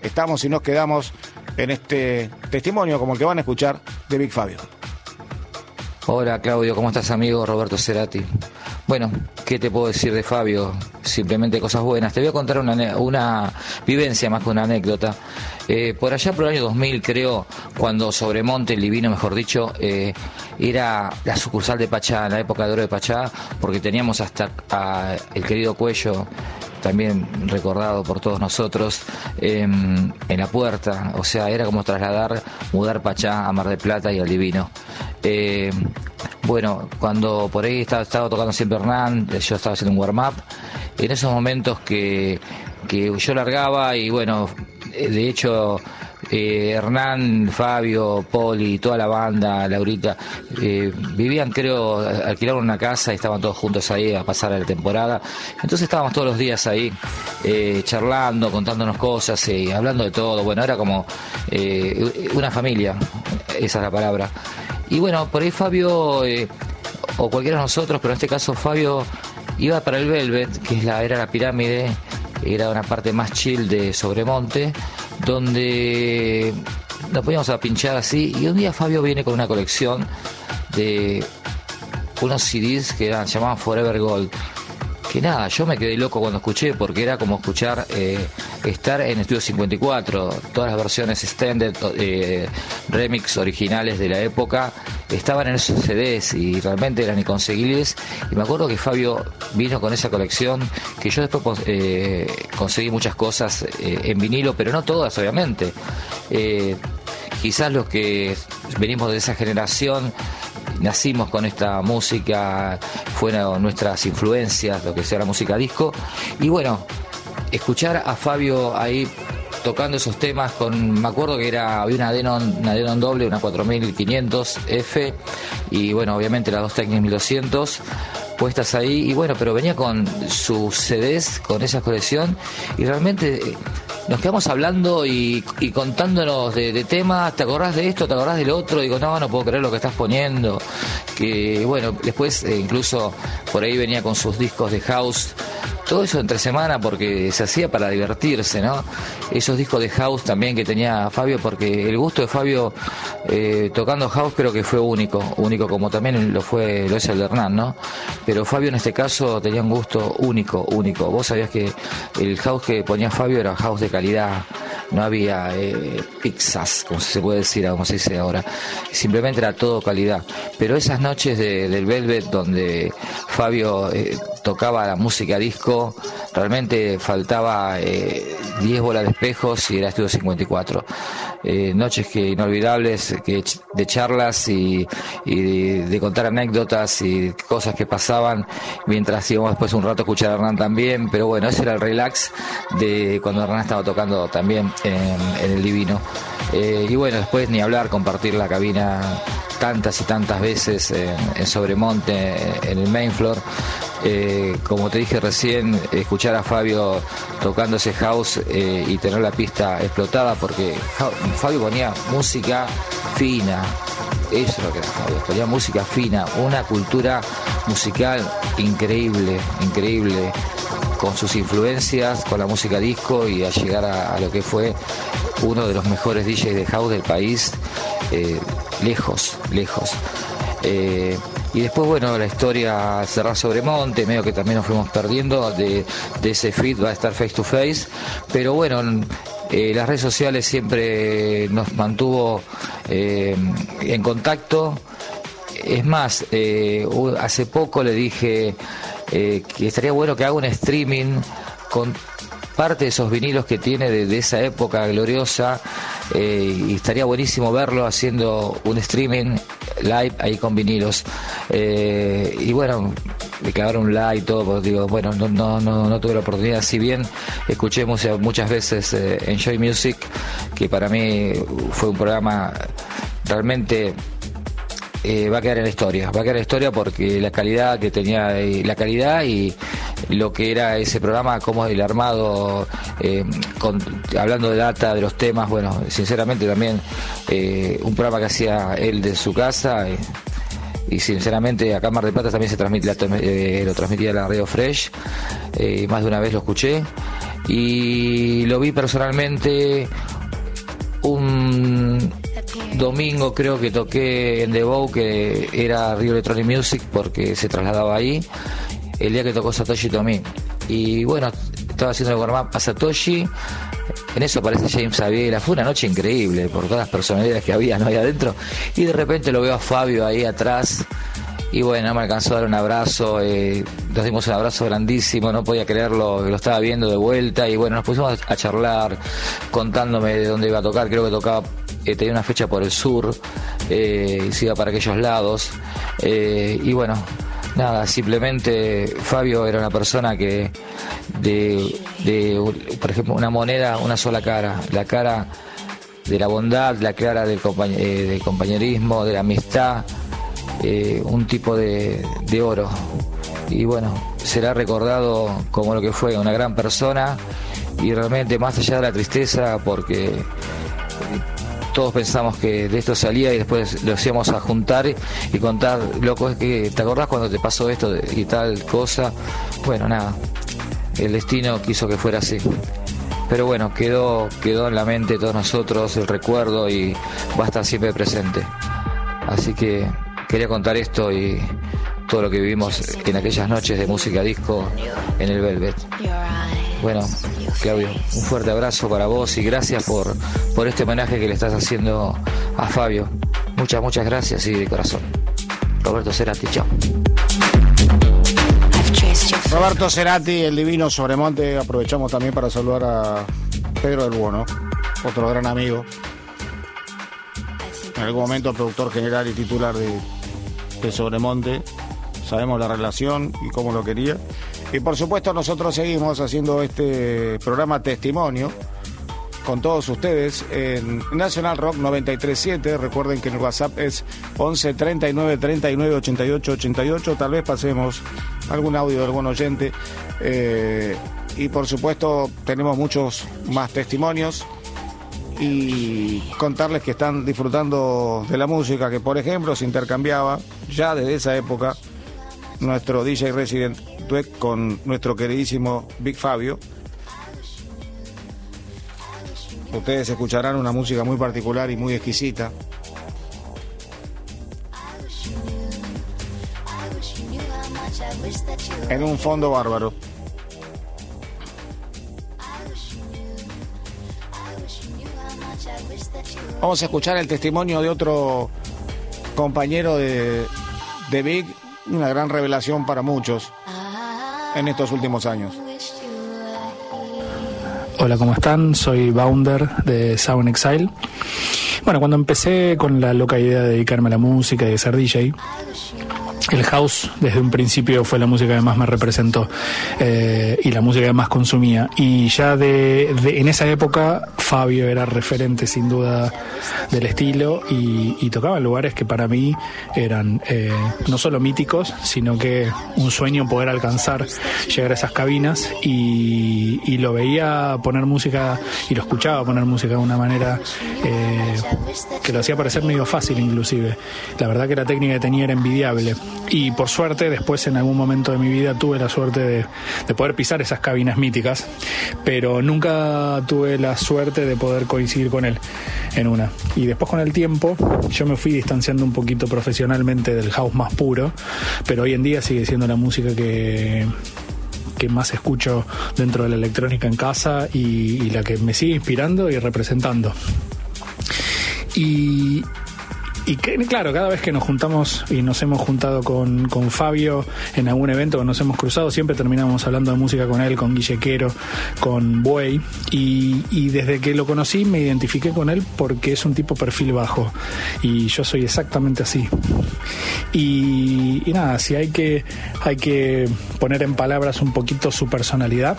Estamos y nos quedamos en este testimonio como el que van a escuchar de Big Fabio. Hola Claudio, ¿cómo estás amigo? Roberto Cerati. Bueno, ¿qué te puedo decir de Fabio? Simplemente cosas buenas. Te voy a contar una, una vivencia más que una anécdota. Eh, por allá por el año 2000, creo, cuando Sobremonte, el Divino, mejor dicho, eh, era la sucursal de Pachá, en la época de oro de Pachá, porque teníamos hasta a el querido Cuello, también recordado por todos nosotros, em, en la puerta. O sea, era como trasladar, mudar Pachá a Mar del Plata y al Divino. Eh, bueno, cuando por ahí estaba, tocando siempre Hernán, yo estaba haciendo un warm-up, en esos momentos que yo largaba y bueno, de hecho eh, Hernán, Fabio, Poli, toda la banda, Laurita, eh, vivían, creo, alquilaron una casa y estaban todos juntos ahí a pasar la temporada. Entonces estábamos todos los días ahí eh, charlando, contándonos cosas, y hablando de todo. Bueno, era como una familia, esa es la palabra. Y bueno, por ahí Fabio, o cualquiera de nosotros, pero en este caso Fabio, iba para el Velvet, que es la, era la pirámide, era una parte más chill de Sobremonte, donde nos poníamos a pinchar así, y un día Fabio viene con una colección de unos CDs que eran, llamaban Forever Gold que nada, yo me quedé loco cuando escuché porque era como escuchar eh, estar en Estudio 54, todas las versiones extended, eh, remix originales de la época estaban en esos CDs y realmente eran inconseguibles y me acuerdo que Fabio vino con esa colección que yo después eh, conseguí muchas cosas en vinilo, pero no todas obviamente. quizás los que venimos de esa generación nacimos con esta música, fueron nuestras influencias, lo que sea la música disco. Y bueno, escuchar a Fabio ahí tocando esos temas con, me acuerdo que era, había una Denon, una doble, una 4500 F y bueno, obviamente las dos Technics 1200 puestas ahí y bueno, pero venía con sus CDs, con esa colección y realmente eh, nos quedamos hablando y, contándonos de, temas, ¿te acordás de esto? ¿Te acordás del otro? Digo, no, no puedo creer lo que estás poniendo. Que bueno, después eh, incluso por ahí venía con sus discos de house todo eso entre semana porque se hacía para divertirse, ¿no? Esos discos de house también que tenía Fabio, porque el gusto de Fabio eh, tocando house creo que fue único, único como también lo fue, lo es el de Hernán, ¿no? Pero Fabio en este caso tenía un gusto único, único. Vos sabías que el house que ponía Fabio era house de calidad, no había eh, pizzas, como se puede decir, como se dice ahora. Simplemente era todo calidad. Pero esas noches del Velvet donde Fabio eh, tocaba la música disco, realmente faltaba 10 eh, bolas de espejos y era Estudio 54. Eh, noches que inolvidables que de charlas y, de, contar anécdotas y cosas que pasaban mientras íbamos después un rato a escuchar a Hernán también, pero bueno, ese era el relax de cuando Hernán estaba tocando también en, el Divino. Eh, y bueno, después ni hablar, compartir la cabina tantas y tantas veces en, Sobremonte, en el main floor. Eh, como te dije recién, escuchar a Fabio tocando ese house eh, y tener la pista explotada porque Fabio ponía música fina, eso es lo que era Fabio, ponía música fina, una cultura musical increíble, increíble, con sus influencias, con la música disco y a llegar a, lo que fue uno de los mejores DJs de house del país, eh, lejos, lejos. Eh, y después, bueno, la historia cerrar sobre monte, medio que también nos fuimos perdiendo de, ese feed, va a estar face to face. Pero bueno, eh, las redes sociales siempre nos mantuvo en contacto. Es más, hace poco le dije que estaría bueno que haga un streaming con parte de esos vinilos que tiene de, esa época gloriosa eh, y estaría buenísimo verlo haciendo un streaming live ahí con vinilos. Eh, y bueno, me clavaron un like y todo, pues digo, bueno, no, no, no, tuve la oportunidad, si bien escuché muchas veces eh, Enjoy Music, que para mí fue un programa realmente va a quedar en la historia. Va a quedar en la historia porque la calidad que tenía, la calidad y lo que era ese programa, cómo el armado, eh, hablando de data, de los temas, bueno, sinceramente también un programa que hacía él de su casa. y sinceramente acá en Mar de Plata también se transmite lo transmitía la radio Fresh más de una vez lo escuché y lo vi personalmente un domingo creo que toqué en The Bow, que era Rio Electronic Music, porque se trasladaba ahí, el día que tocó Satoshi Tomi. Y bueno, estaba haciendo el warm-up a Satoshi, en eso aparece James Aviela, fue una noche increíble por todas las personalidades que había ¿no? ahí adentro, y de repente lo veo a Fabio ahí atrás, y bueno, me alcanzó a dar un abrazo, eh, nos dimos un abrazo grandísimo, no podía creerlo, lo estaba viendo de vuelta y bueno, nos pusimos a charlar contándome de dónde iba a tocar, creo que tocaba eh, tenía una fecha por el sur eh, y se iba para aquellos lados. Y bueno, nada, simplemente Fabio era una persona que de, por ejemplo, una moneda, una sola cara, la cara de la bondad, la cara del, compañerismo, de la amistad, un tipo de, de oro. Y bueno, será recordado como lo que fue, una gran persona y realmente más allá de la tristeza, porque todos pensamos que de esto salía y después lo hacíamos a juntar y contar, loco, que ¿te acordás cuando te pasó esto y tal cosa? Bueno, nada, el destino quiso que fuera así. Pero bueno, quedó, quedó en la mente de todos nosotros el recuerdo y va a estar siempre presente. Así que quería contar esto y todo lo que vivimos en aquellas noches de música disco en el Velvet. Bueno, Claudio, un fuerte abrazo para vos y gracias por, por este homenaje que le estás haciendo a Fabio. Muchas, muchas gracias y de corazón. Roberto Cerati, chao. Roberto Cerati, el divino Sobremonte, aprovechamos también para saludar a Pedro del Bono, otro gran amigo. En algún momento productor general y titular de, de Sobremonte. Sabemos la relación y cómo lo quería. Y por supuesto nosotros seguimos haciendo este programa testimonio con todos ustedes en Nacional Rock 937. Recuerden que el WhatsApp es 11 39 39 88 88. Tal vez pasemos algún audio de algún oyente. Eh, y por supuesto tenemos muchos más testimonios y contarles que están disfrutando de la música que por ejemplo se intercambiaba ya desde esa época nuestro DJ Resident con nuestro queridísimo Big Fabio. Ustedes escucharán una música muy particular y muy exquisita. En un fondo bárbaro. Vamos a escuchar el testimonio de otro compañero de, de Big, una gran revelación para muchos en estos últimos años. Hola, ¿cómo están? Soy Bounder de Sound Exile. Bueno, cuando empecé con la loca idea de dedicarme a la música y de ser DJ, el house desde un principio fue la música que más me representó eh, y la música que más consumía. Y ya de, en esa época Fabio era referente sin duda del estilo y, tocaba en lugares que para mí eran eh, no solo míticos, sino que un sueño poder alcanzar, llegar a esas cabinas y, y lo veía poner música y lo escuchaba poner música de una manera eh, que lo hacía parecer medio fácil inclusive. La verdad que la técnica que tenía era envidiable y por suerte después en algún momento de mi vida tuve la suerte de, de, poder pisar esas cabinas míticas, pero nunca tuve la suerte de poder coincidir con él en una. Y después con el tiempo yo me fui distanciando un poquito profesionalmente del house más puro, pero hoy en día sigue siendo la música que que más escucho dentro de la electrónica en casa y, y la que me sigue inspirando y representando. Y, y que, claro, cada vez que nos juntamos y nos hemos juntado con, con Fabio en algún evento, nos hemos cruzado, siempre terminamos hablando de música con él, con Guillequero, con Buey. Y, y, desde que lo conocí me identifiqué con él porque es un tipo perfil bajo. Y yo soy exactamente así. Y, y nada, si hay que, hay que poner en palabras un poquito su personalidad.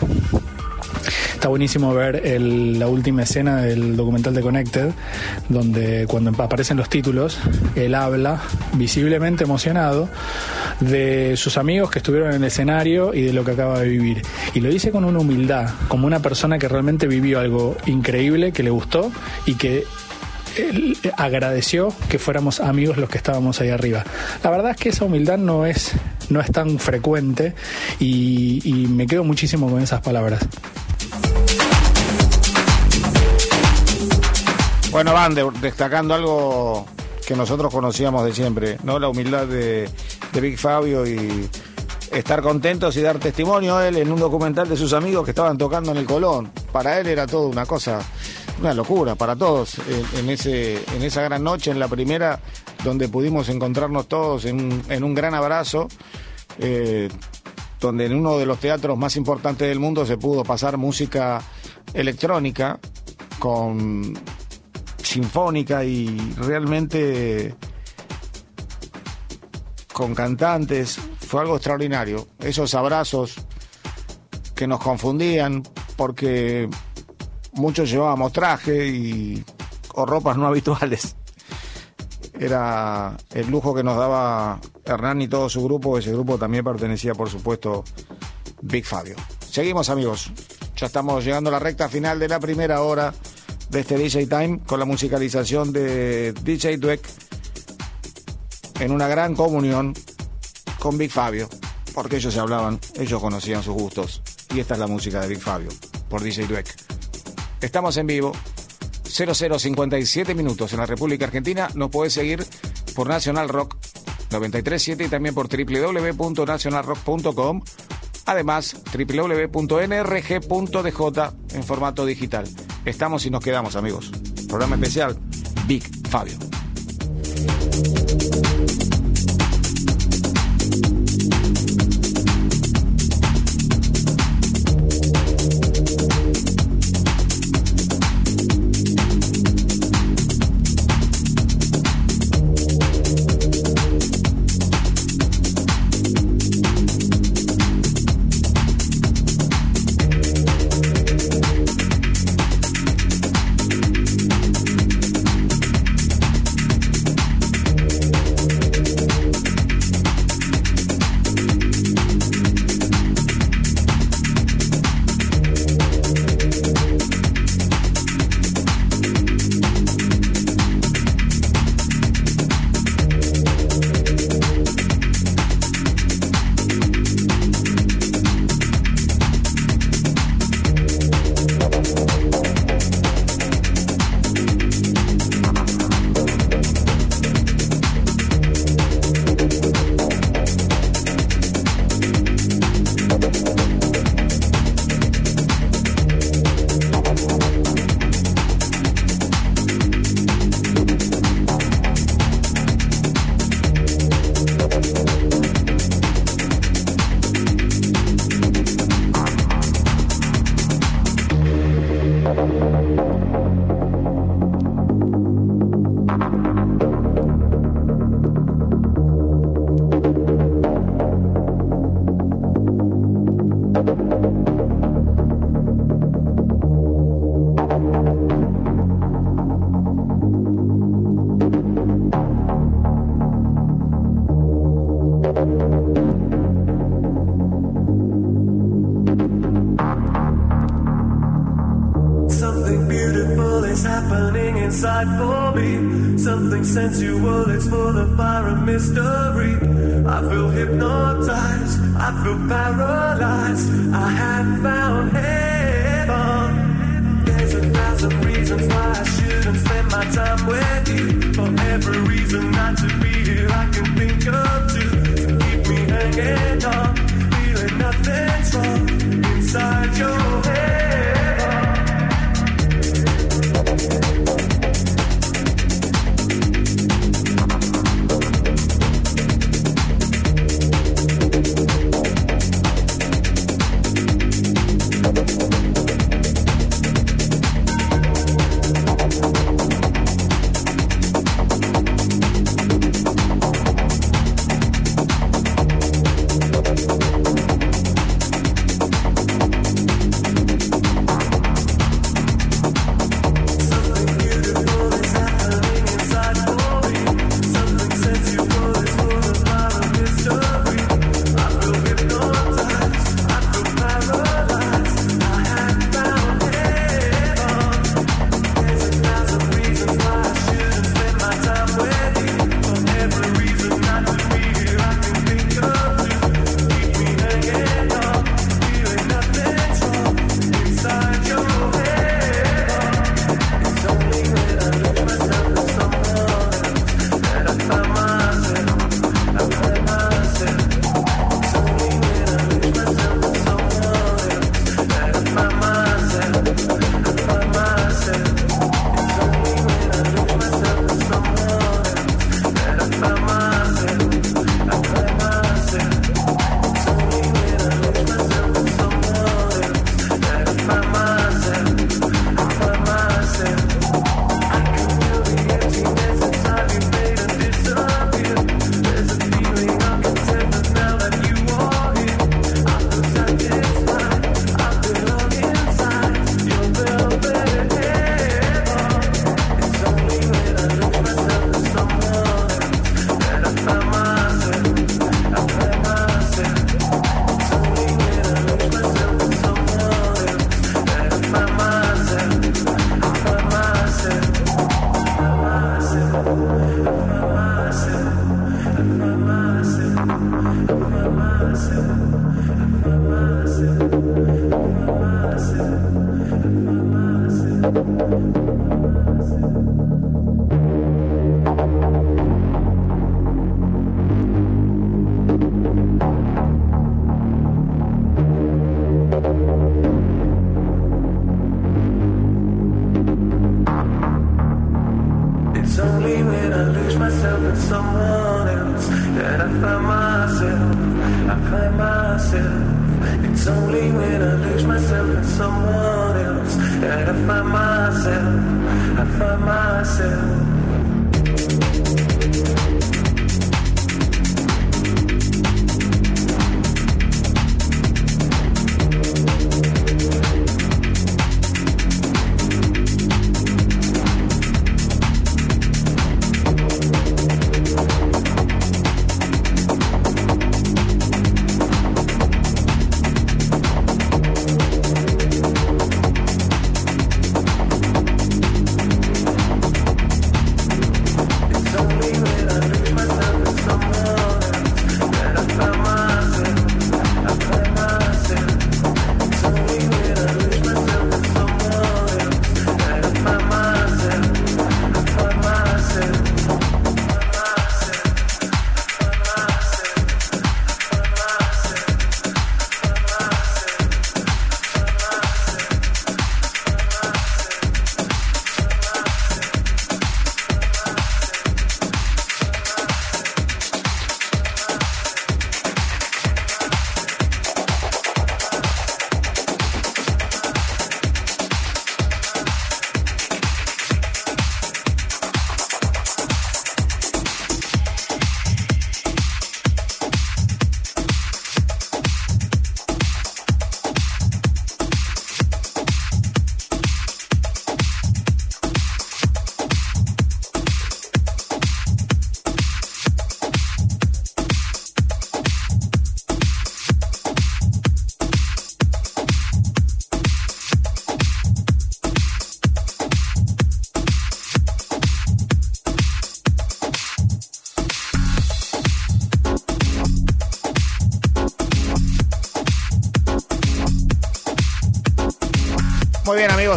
Está buenísimo ver el, la última escena del documental de Connected, donde cuando aparecen los títulos, él habla visiblemente emocionado de sus amigos que estuvieron en el escenario y de lo que acaba de vivir. Y lo dice con una humildad, como una persona que realmente vivió algo increíble, que le gustó y que él agradeció que fuéramos amigos los que estábamos ahí arriba. La verdad es que esa humildad no es, no es tan frecuente y, y me quedo muchísimo con esas palabras. Bueno, Van, de, destacando algo que nosotros conocíamos de siempre, ¿no? La humildad de, de Big Fabio y estar contentos y dar testimonio a él en un documental de sus amigos que estaban tocando en el Colón. Para él era todo una cosa, una locura, para todos, en, en ese, en esa gran noche, en la primera, donde pudimos encontrarnos todos en, en un gran abrazo. Eh, donde en uno de los teatros más importantes del mundo se pudo pasar música electrónica con sinfónica y realmente con cantantes. Fue algo extraordinario. Esos abrazos que nos confundían porque muchos llevábamos traje y, o ropas no habituales. Era el lujo que nos daba Hernán y todo su grupo. Ese grupo también pertenecía, por supuesto, Big Fabio. Seguimos, amigos. Ya estamos llegando a la recta final de la primera hora de este DJ Time con la musicalización de DJ Dweck en una gran comunión con Big Fabio, porque ellos se hablaban, ellos conocían sus gustos. Y esta es la música de Big Fabio por DJ Dweck. Estamos en vivo, 0057 minutos en la República Argentina. Nos puedes seguir por Nacional Rock 937 y también por www.nacionalrock.com. Además, www.nrg.dj en formato digital. Estamos y nos quedamos, amigos. Programa especial, Big Fabio.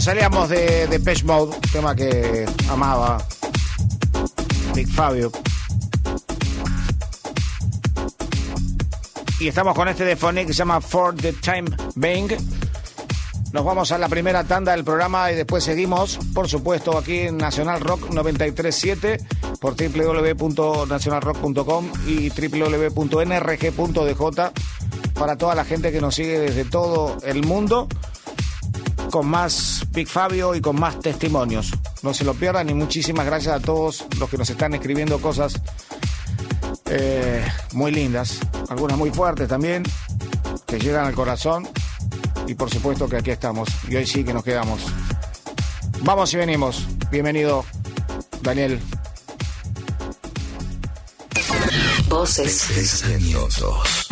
Salíamos de, de Mode, tema que amaba Big Fabio. Y estamos con este de Phonic que se llama For the Time Being. Nos vamos a la primera tanda del programa y después seguimos, por supuesto, aquí en Nacional Rock 937 por www.nacionalrock.com y www.nrg.dj para toda la gente que nos sigue desde todo el mundo con más Big Fabio y con más testimonios. No se lo pierdan y muchísimas gracias a todos los que nos están escribiendo cosas eh, muy lindas, algunas muy fuertes también, que llegan al corazón y por supuesto que aquí estamos y hoy sí que nos quedamos. Vamos y venimos. Bienvenido, Daniel. Voces. Desdeñosos.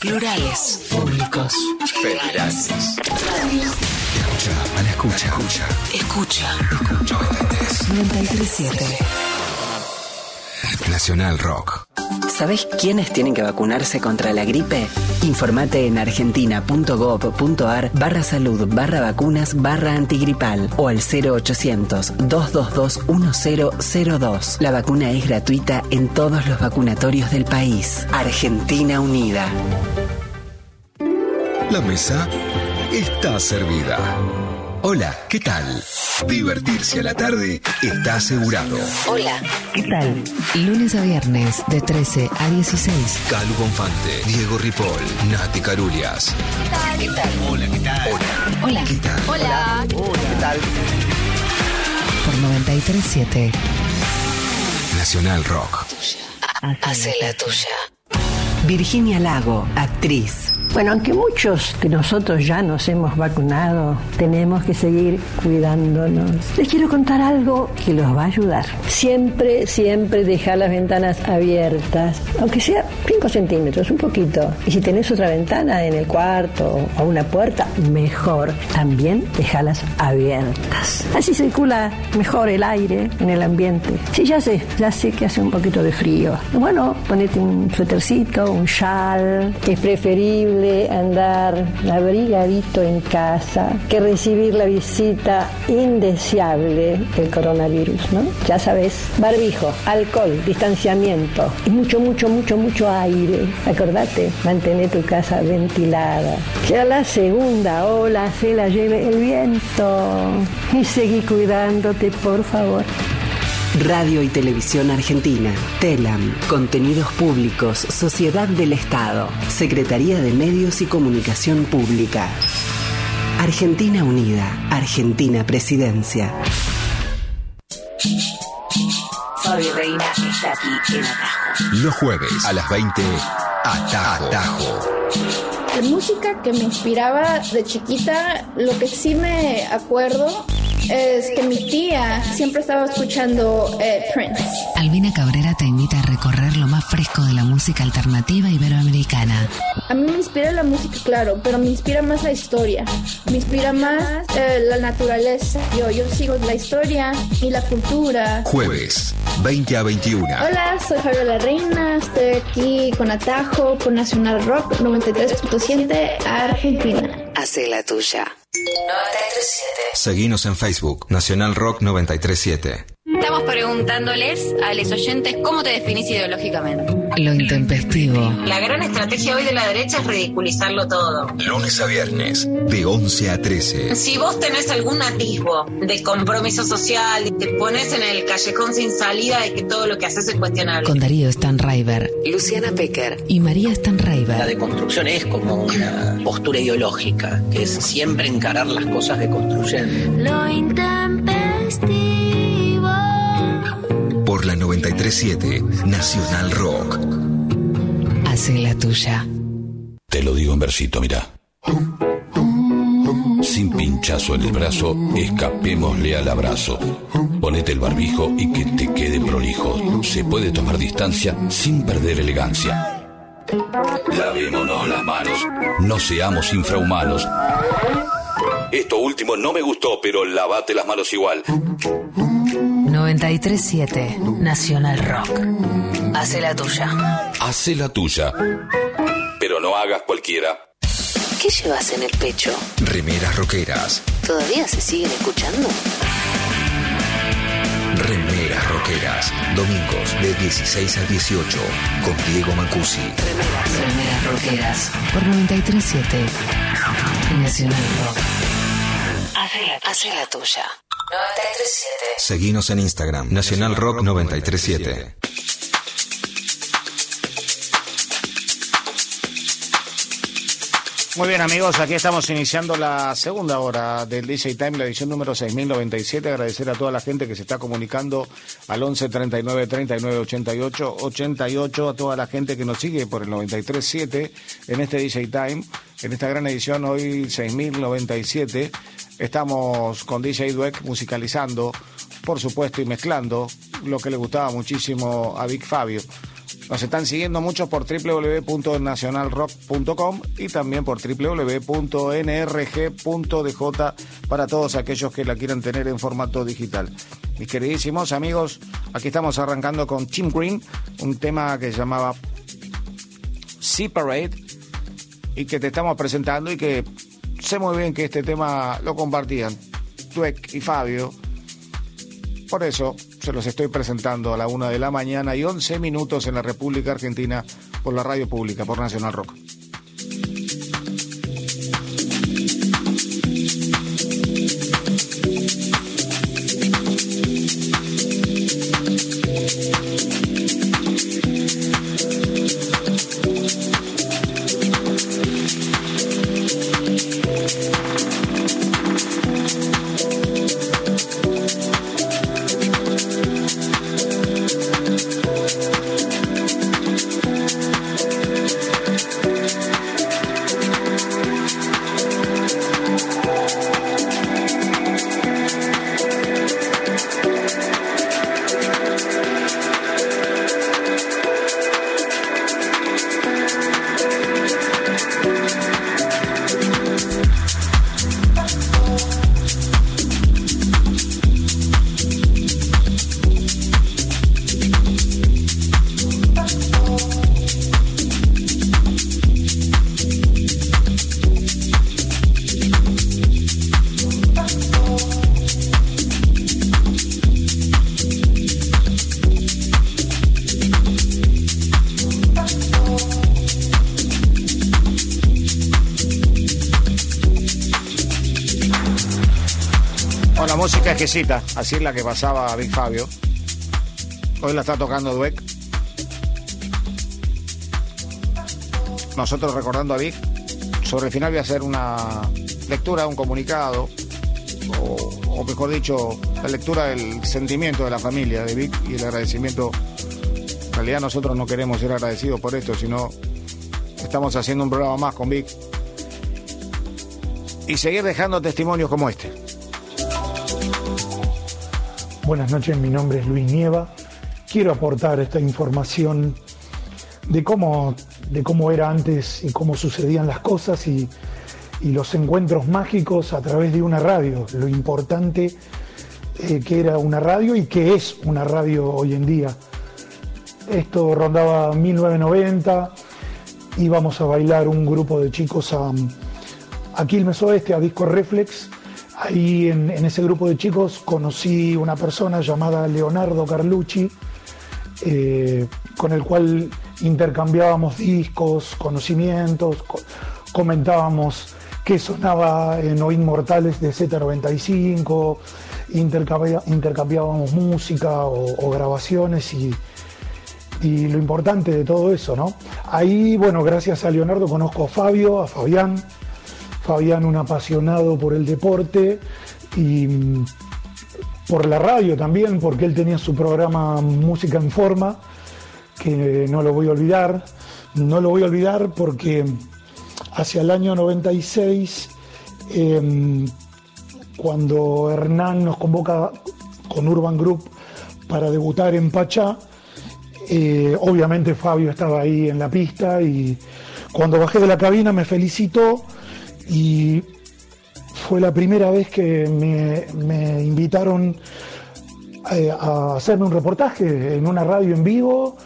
Plurales. Públicos. Federales. Escucha, a la escucha. Escucha. Escucha. Escucha. 937. Nacional Rock. ¿Sabés quiénes tienen que vacunarse contra la gripe? Informate en argentina.gov.ar barra salud barra vacunas barra antigripal o al 0800-222-1002. La vacuna es gratuita en todos los vacunatorios del país. Argentina Unida. La mesa está servida. Hola, ¿qué tal? Divertirse a la tarde está asegurado. Hola, ¿qué tal? Lunes a viernes de 13 a 16. Calu Bonfante, Diego Ripoll, Nati Carulias. ¿Qué tal? Hola, ¿qué tal? Hola. Hola. ¿Qué tal? Hola. Hola, ¿qué tal? Por 937. Nacional Rock. Hace la tuya. Virginia Lago, actriz. Bueno, aunque muchos de nosotros ya nos hemos vacunado, tenemos que seguir cuidándonos. Les quiero contar algo que los va a ayudar. Siempre, siempre dejar las ventanas abiertas, aunque sea 5 centímetros, un poquito. Y si tenés otra ventana en el cuarto o una puerta, mejor. También dejarlas abiertas. Así circula mejor el aire en el ambiente. Sí, ya sé, ya sé que hace un poquito de frío. Bueno, ponete un suétercito, un chal. Es preferible andar abrigadito en casa que recibir la visita indeseable del coronavirus, ¿no? Ya sabes, barbijo, alcohol, distanciamiento y mucho, mucho, mucho, mucho aire. Acordate, mantener tu casa ventilada. Que a la segunda ola se la lleve el viento y seguí cuidándote, por favor. Radio y Televisión Argentina, TELAM, Contenidos Públicos, Sociedad del Estado, Secretaría de Medios y Comunicación Pública. Argentina Unida, Argentina Presidencia. Fabio Reina está aquí en Atajo. Los jueves a las 20, Atajo. Atajo. La música que me inspiraba de chiquita, lo que sí me acuerdo es que mi tía siempre estaba escuchando eh, Prince. Albina Cabrera te invita a recorrer lo más fresco de la música alternativa iberoamericana. A mí me inspira la música, claro, pero me inspira más la historia. Me inspira más eh, la naturaleza. Yo, yo sigo la historia y la cultura. Jueves, 20 a 21. Hola, soy Fabiola Reina. Estoy aquí con Atajo por Nacional Rock 93.7 Argentina. Hace la tuya. 937. Seguinos en Facebook, Nacional Rock 937. Estamos preguntándoles a los oyentes cómo te definís ideológicamente. Lo intempestivo. La gran estrategia hoy de la derecha es ridiculizarlo todo. Lunes a viernes, de 11 a 13. Si vos tenés algún atisbo de compromiso social y te pones en el callejón sin salida de que todo lo que haces es cuestionable. Con Darío Stanraiver, Luciana Pecker y María La Stanraiver. deconstrucción es como una postura ideológica, que es siempre encarar las cosas deconstruyendo. Lo intempestivo. Por la 937, Nacional Rock. Hace la tuya. Te lo digo en versito, mira. Sin pinchazo en el brazo, escapémosle al abrazo. Ponete el barbijo y que te quede prolijo. Se puede tomar distancia sin perder elegancia. Lavémonos las manos. No seamos infrahumanos. Esto último no me gustó, pero lavate las manos igual. 937 Nacional Rock. Hace la tuya. Hace la tuya. Pero no hagas cualquiera. ¿Qué llevas en el pecho? Remeras rockeras, ¿Todavía se siguen escuchando? Remeras Roqueras, domingos de 16 a 18, con Diego Mancusi. Remeras Roqueras. Por 937 Nacional Rock. Hace la tuya. 937. Seguinos en Instagram, Nacional Rock 937. Muy bien amigos, aquí estamos iniciando la segunda hora del DJ Time, la edición número 6097. Agradecer a toda la gente que se está comunicando al 11 39 39 88 88, a toda la gente que nos sigue por el 937 en este DJ Time, en esta gran edición hoy 6097. Estamos con DJ Dweck musicalizando, por supuesto, y mezclando lo que le gustaba muchísimo a Vic Fabio. Nos están siguiendo muchos por www.nacionalrock.com y también por www.nrg.dj para todos aquellos que la quieran tener en formato digital. Mis queridísimos amigos, aquí estamos arrancando con Tim Green, un tema que se llamaba Separate y que te estamos presentando y que sé muy bien que este tema lo compartían Tuek y Fabio. Por eso se los estoy presentando a la una de la mañana y 11 minutos en la República Argentina por la radio pública, por Nacional Rock. Exquisita, así es la que pasaba a Big Fabio. Hoy la está tocando Dweck. Nosotros recordando a Big, sobre el final voy a hacer una lectura, un comunicado, o, o mejor dicho, la lectura del sentimiento de la familia de Vic y el agradecimiento. En realidad nosotros no queremos ser agradecidos por esto, sino estamos haciendo un programa más con Vic y seguir dejando testimonios como este. Buenas noches, mi nombre es Luis Nieva. Quiero aportar esta información de cómo, de cómo era antes y cómo sucedían las cosas y, los encuentros mágicos a través de una radio. Lo importante eh, que era una radio y que es una radio hoy en día. Esto rondaba 1990, íbamos a bailar un grupo de chicos a, a Quilmes Oeste, a Disco Reflex. Ahí en, ese grupo de chicos conocí una persona llamada Leonardo Carlucci, eh, con el cual intercambiábamos discos, conocimientos, co- comentábamos qué sonaba en O Inmortales de Z95, intercambia- intercambiábamos música o, o grabaciones y, y lo importante de todo eso, ¿no? Ahí, bueno, gracias a Leonardo conozco a Fabio, a Fabián, Fabián un apasionado por el deporte y mm, por la radio también, porque él tenía su programa Música en Forma, que no lo voy a olvidar, no lo voy a olvidar porque hacia el año 96, em, cuando Hernán nos convoca con Urban Group para debutar en Pachá, eh, obviamente Fabio estaba ahí en la pista y cuando bajé de la cabina me felicitó y fue la primera vez que me, me invitaron eh, a hacerme un reportaje en una radio en vivo.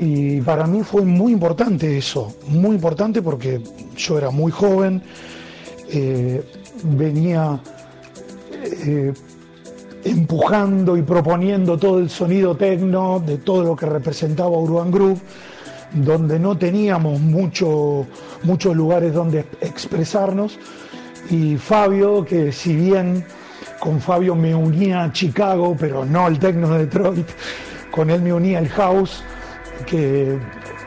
Y para mí fue muy importante eso, muy importante porque yo era muy joven, eh, venía eh, empujando y proponiendo todo el sonido tecno de todo lo que representaba Urban Groove, donde no teníamos mucho, muchos lugares donde expresarnos. Y Fabio, que si bien con Fabio me unía a Chicago, pero no el tecno de Detroit, con él me unía el house, que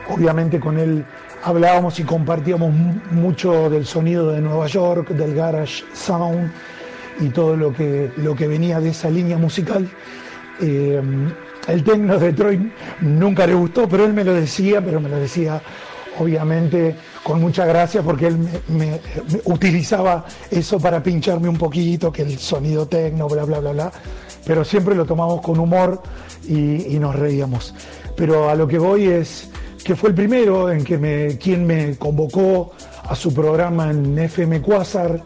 obviamente con él hablábamos y compartíamos mu- mucho del sonido de Nueva York, del garage sound y todo lo que, lo que venía de esa línea musical. Eh, el tecno de Detroit nunca le gustó, pero él me lo decía, pero me lo decía obviamente con mucha gracia porque él me, utilizaba eso para pincharme un poquito, que el sonido tecno, bla, bla, bla, bla, pero siempre lo tomamos con humor y, nos reíamos. Pero a lo que voy es que fue el primero en que me, quien me convocó a su programa en FM Quasar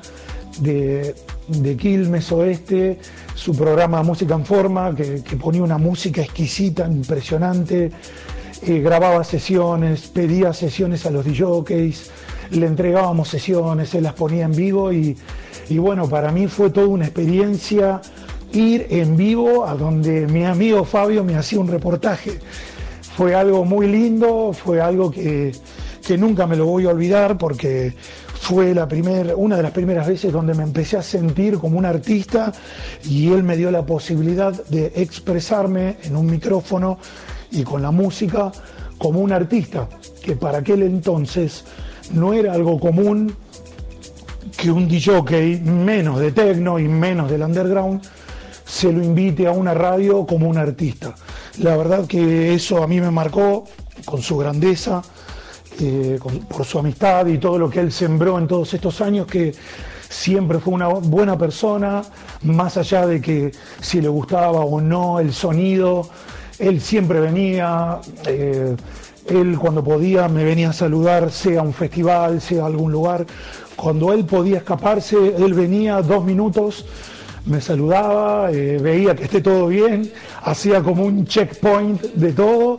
de, de Quilmes Oeste, su programa Música en Forma, que ponía una música exquisita, impresionante, eh, grababa sesiones, pedía sesiones a los DJs, le entregábamos sesiones, él las ponía en vivo y, bueno, para mí fue toda una experiencia ir en vivo a donde mi amigo Fabio me hacía un reportaje. Fue algo muy lindo, fue algo que, que nunca me lo voy a olvidar porque fue la primer, una de las primeras veces donde me empecé a sentir como un artista y él me dio la posibilidad de expresarme en un micrófono y con la música como un artista, que para aquel entonces no era algo común que un DJ, menos de techno y menos del underground, se lo invite a una radio como un artista. La verdad que eso a mí me marcó con su grandeza, eh, por su amistad y todo lo que él sembró en todos estos años, que siempre fue una buena persona, más allá de que si le gustaba o no el sonido, él siempre venía, eh, él cuando podía me venía a saludar, sea un festival, sea algún lugar. Cuando él podía escaparse, él venía dos minutos, me saludaba, eh, veía que esté todo bien, hacía como un checkpoint de todo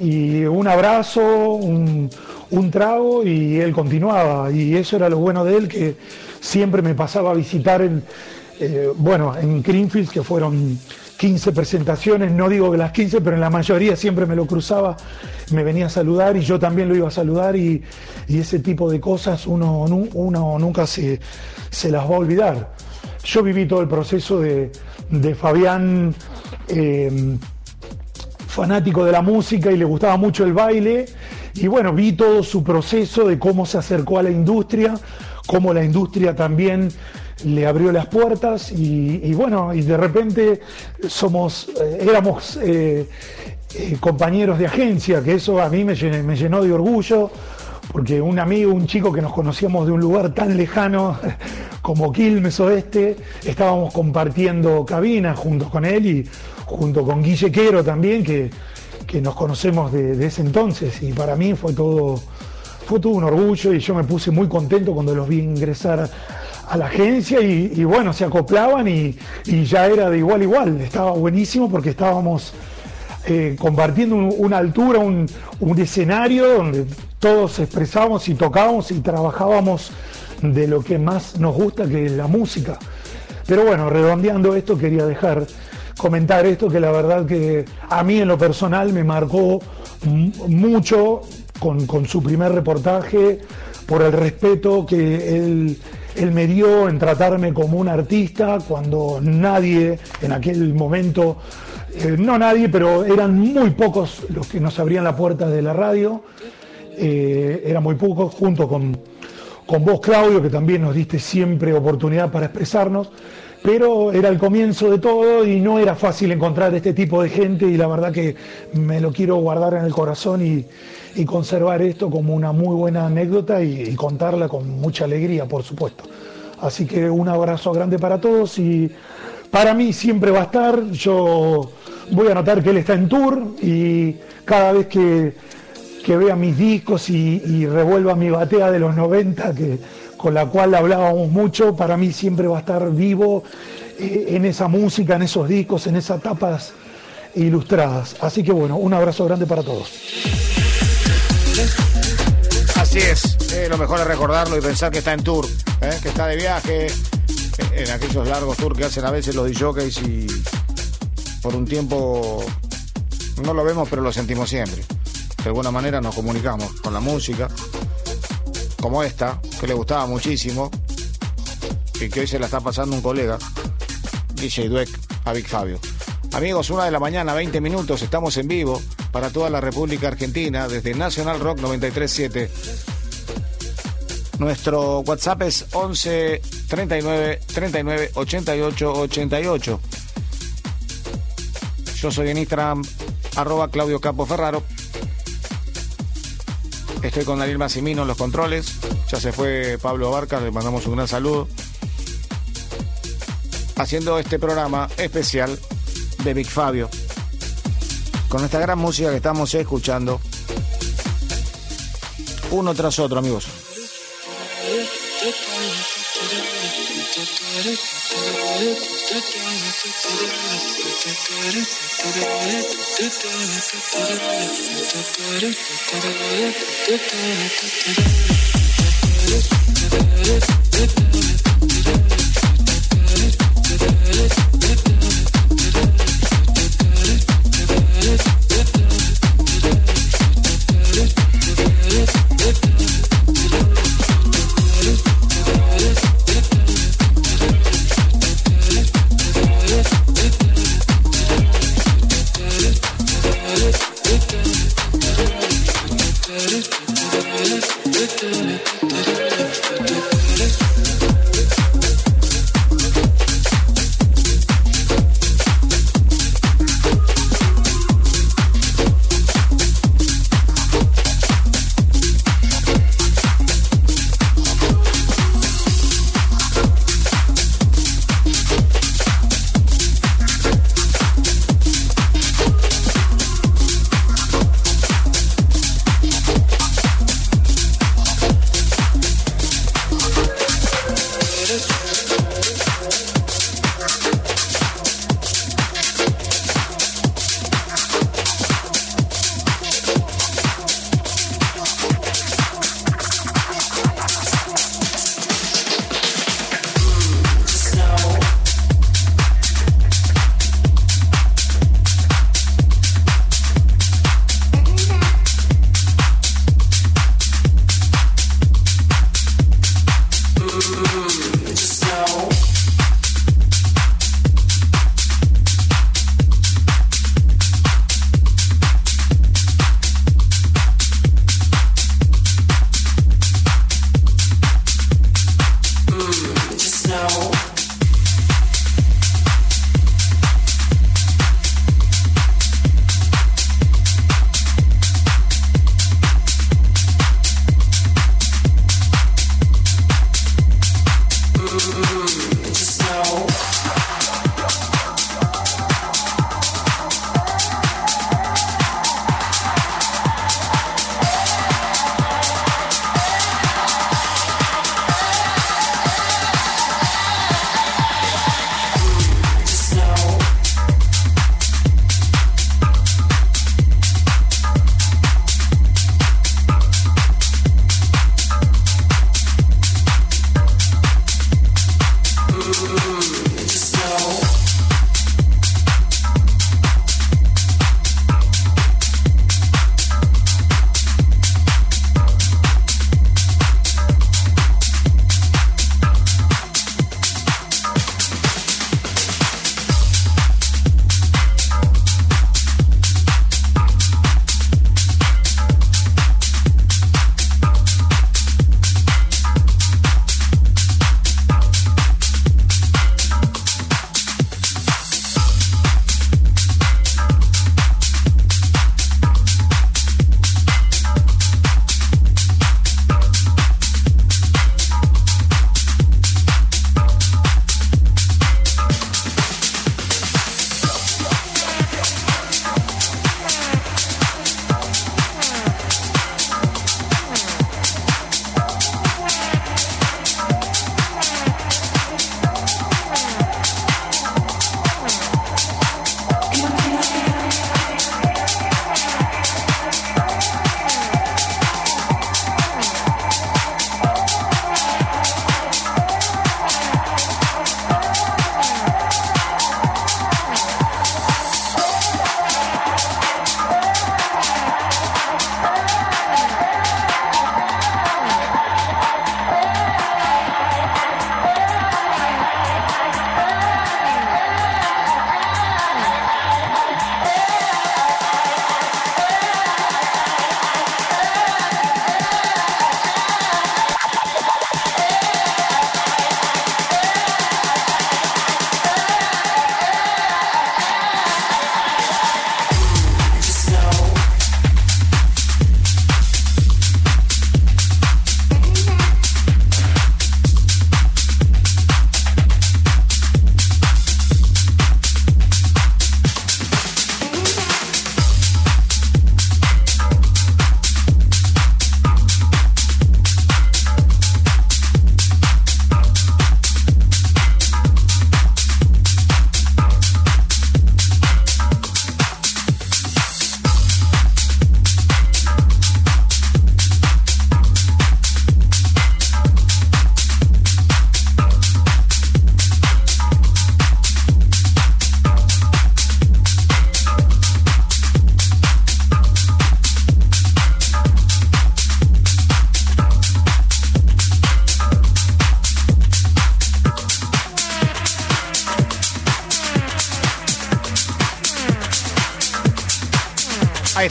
y un abrazo, un, un trago y él continuaba. Y eso era lo bueno de él, que siempre me pasaba a visitar en, eh, bueno, en Greenfield, que fueron 15 presentaciones, no digo que las 15, pero en la mayoría siempre me lo cruzaba, me venía a saludar y yo también lo iba a saludar y, y ese tipo de cosas uno, nu- uno nunca se, se las va a olvidar. Yo viví todo el proceso de, de Fabián, eh, fanático de la música y le gustaba mucho el baile. Y bueno, vi todo su proceso de cómo se acercó a la industria, cómo la industria también le abrió las puertas y, bueno, y de repente somos, eh, éramos eh, eh, compañeros de agencia, que eso a mí me llenó de orgullo, porque un amigo, un chico que nos conocíamos de un lugar tan lejano como Quilmes Oeste, estábamos compartiendo cabina junto con él y junto con Guille Quero también, que, que nos conocemos de, de ese entonces, y para mí fue todo, fue todo un orgullo y yo me puse muy contento cuando los vi ingresar a la agencia y, bueno, se acoplaban y, ya era de igual a igual, estaba buenísimo porque estábamos eh, compartiendo un- una altura, un, escenario donde todos expresábamos y tocábamos y trabajábamos de lo que más nos gusta, que la música. Pero bueno, redondeando esto, quería dejar comentar esto que la verdad que a mí en lo personal me marcó mucho con su primer reportaje, por el respeto que él, él me dio en tratarme como un artista cuando nadie en aquel momento, eh, no nadie, pero eran muy pocos los que nos abrían la puerta de la radio, eh, eran muy pocos, junto con, con vos Claudio, que también nos diste siempre oportunidad para expresarnos, pero era el comienzo de todo y no era fácil encontrar este tipo de gente y la verdad que me lo quiero guardar en el corazón y, y conservar esto como una muy buena anécdota y, contarla con mucha alegría, por supuesto. Así que un abrazo grande para todos y para mí siempre va a estar, yo voy a notar que él está en tour y cada vez que, que vea mis discos y, y revuelva mi batea de los 90, que, con la cual hablábamos mucho, para mí siempre va a estar vivo eh, en esa música, en esos discos, en esas tapas ilustradas. Así que bueno, un abrazo grande para todos. Así es, eh, lo mejor es recordarlo y pensar que está en tour, eh, que está de viaje, en aquellos largos tours que hacen a veces los DJs y por un tiempo no lo vemos pero lo sentimos siempre. De alguna manera nos comunicamos con la música, como esta, que le gustaba muchísimo y que hoy se la está pasando un colega, DJ Dweck, a Big Fabio. Amigos, una de la mañana, 20 minutos, estamos en vivo para toda la República Argentina desde National Rock 937. Nuestro WhatsApp es 11 39 39 88 88. Yo soy en Instagram, arroba Claudio Capo Ferraro. Estoy con Daniel Massimino en los controles. Ya se fue Pablo Barca, le mandamos un gran saludo. Haciendo este programa especial de Big Fabio. Con esta gran música que estamos escuchando. Uno tras otro, amigos.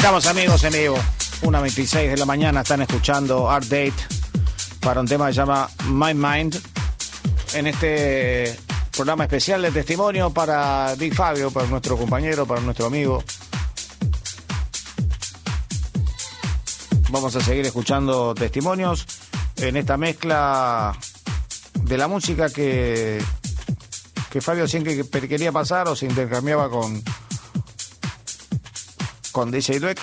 Estamos amigos en vivo. 1.26 de la mañana están escuchando Art Date para un tema que se llama My Mind. En este programa especial de testimonio para Big Fabio, para nuestro compañero, para nuestro amigo. Vamos a seguir escuchando testimonios en esta mezcla de la música que, que Fabio siempre quería pasar o se intercambiaba con, con DJ Dweck.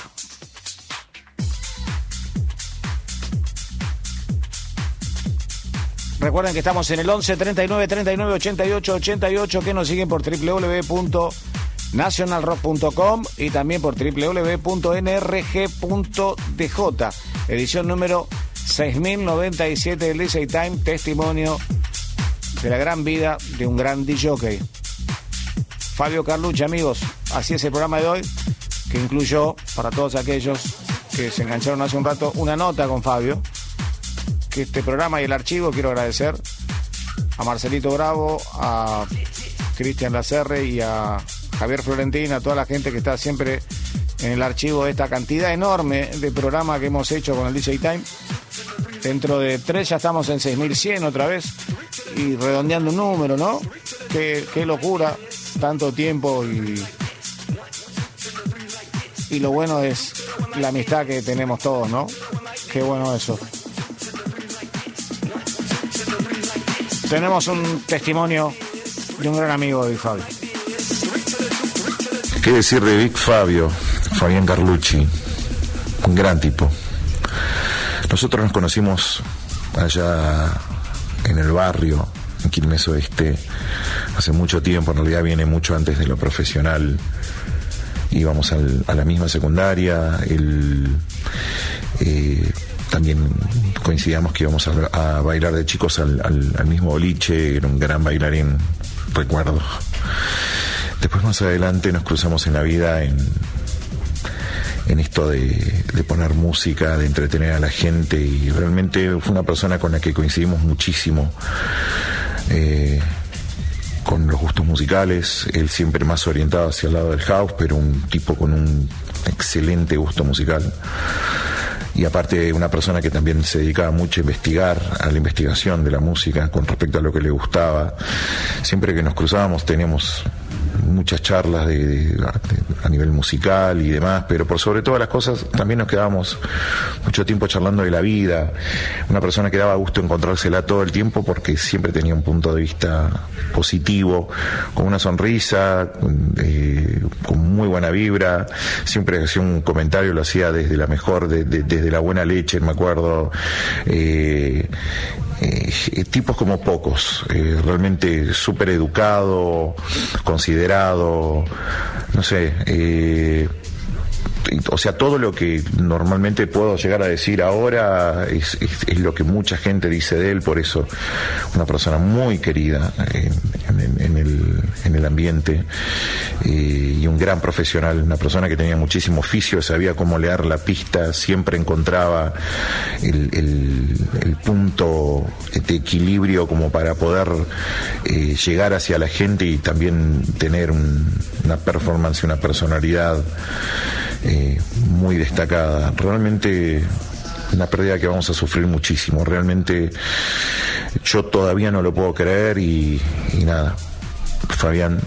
Recuerden que estamos en el 11 39 39 88 88 que nos siguen por www.nationalrock.com y también por www.nrg.dj. Edición número 6097 del DJ Time, testimonio de la gran vida de un gran DJ. Fabio Carlucci, amigos, así es el programa de hoy, que incluyó para todos aquellos que se engancharon hace un rato una nota con Fabio que este programa y el archivo quiero agradecer a Marcelito Bravo, a Cristian Lacerre y a Javier Florentín, a toda la gente que está siempre en el archivo de esta cantidad enorme de programa que hemos hecho con el DJ Time. Dentro de tres ya estamos en 6100 otra vez y redondeando un número, ¿no? Qué, qué locura, tanto tiempo y, y lo bueno es la amistad que tenemos todos, ¿no? Qué bueno eso. Tenemos un testimonio de un gran amigo de Big Fabio. ¿Qué decir de Big Fabio? Fabián Carlucci, un gran tipo. Nosotros nos conocimos allá en el barrio, en Quilmes Oeste, hace mucho tiempo, en realidad viene mucho antes de lo profesional. Íbamos al- a la misma secundaria, él eh, también coincidíamos que íbamos a, bailar de chicos al, mismo boliche, era un gran bailarín, recuerdo. Después más adelante nos cruzamos en la vida en, en esto de, de poner música, de entretener a la gente y realmente fue una persona con la que coincidimos muchísimo. eh, con los gustos musicales, él siempre más orientado hacia el lado del house, pero un tipo con un excelente gusto musical. Y aparte una persona que también se dedicaba mucho a investigar, a la investigación de la música con respecto a lo que le gustaba. Siempre que nos cruzábamos teníamos muchas charlas de, de- a nivel musical y demás, pero por sobre todas las cosas también nos quedábamos mucho tiempo charlando de la vida. Una persona que daba gusto encontrársela todo el tiempo porque siempre tenía un punto de vista positivo, con una sonrisa, eh, con muy buena vibra. Siempre hacía un comentario, lo hacía desde la mejor, de- de- desde la buena leche, me acuerdo. Eh, eh, tipos como pocos, eh, realmente súper educado, considerado, no sé, eh, o sea, todo lo que normalmente puedo llegar a decir ahora es, lo que mucha gente dice de él, por eso una persona muy querida eh, en, el, en el ambiente eh, y un gran profesional, una persona que tenía muchísimo oficio, sabía cómo leer la pista, siempre encontraba el, punto de equilibrio como para poder eh, llegar hacia la gente y también tener un- una performance, una personalidad muy destacada. Realmente una pérdida que vamos a sufrir muchísimo. Realmente yo todavía no lo puedo creer y, y nada. Fabián,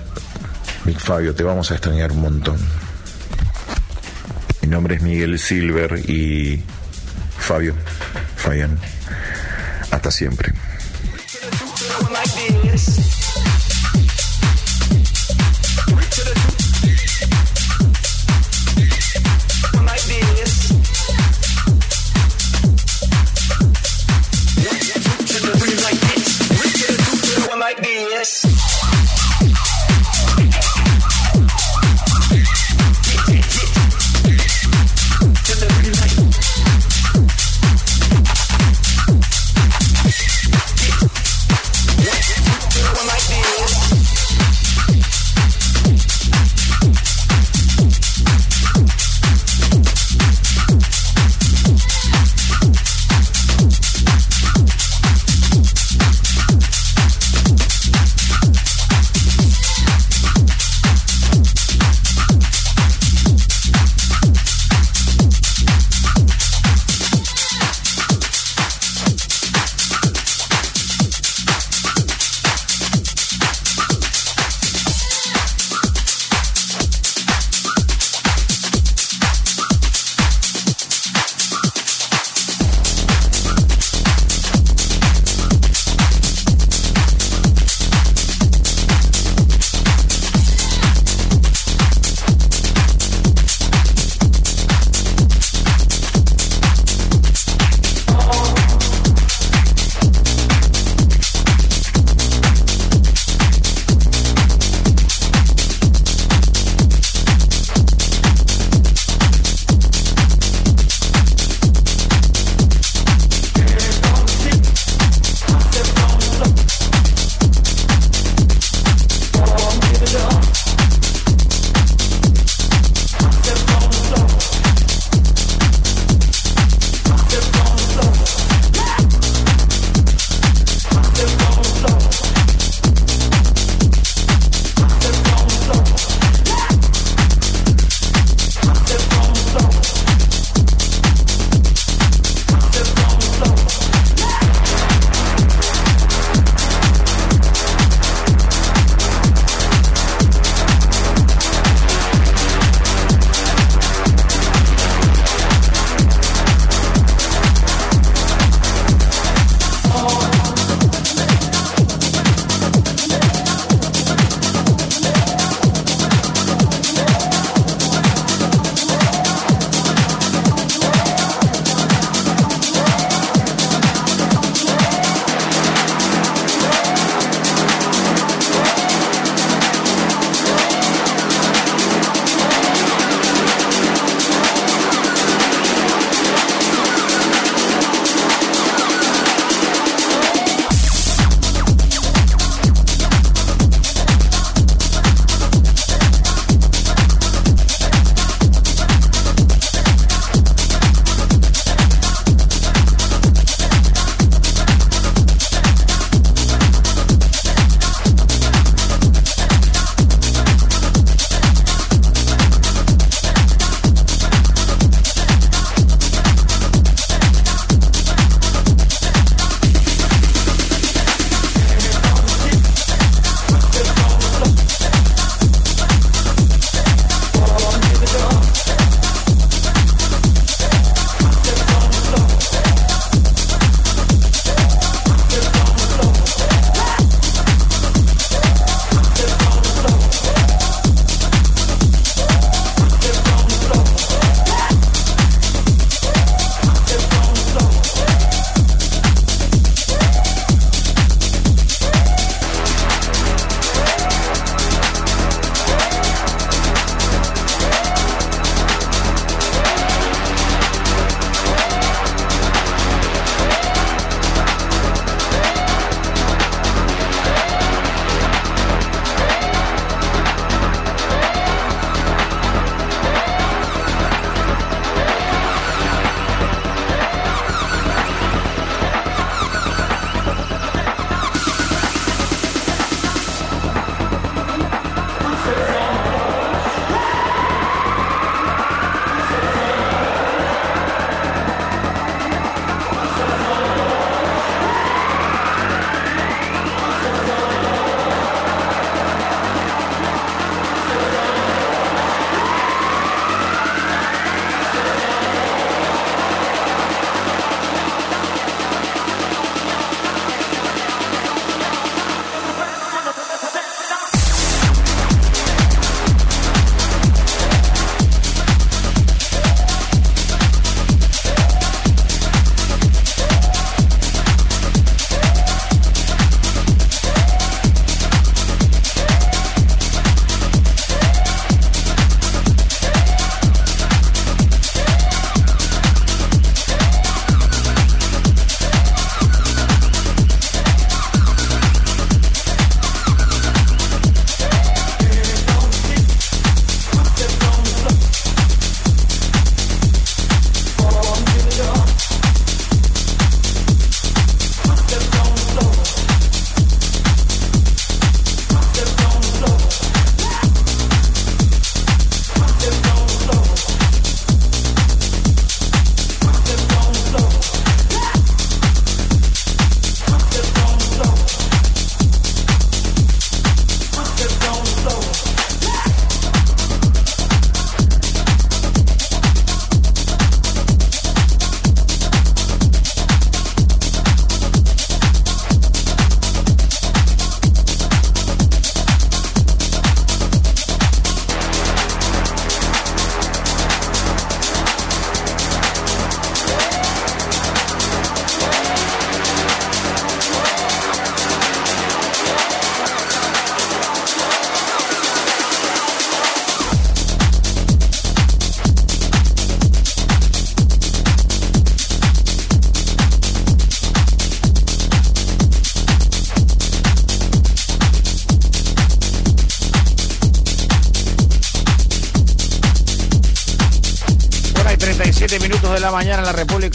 Big Fabio, te vamos a extrañar un montón. Mi nombre es Miguel Silver y Fabio, Fabián, hasta siempre. Yes.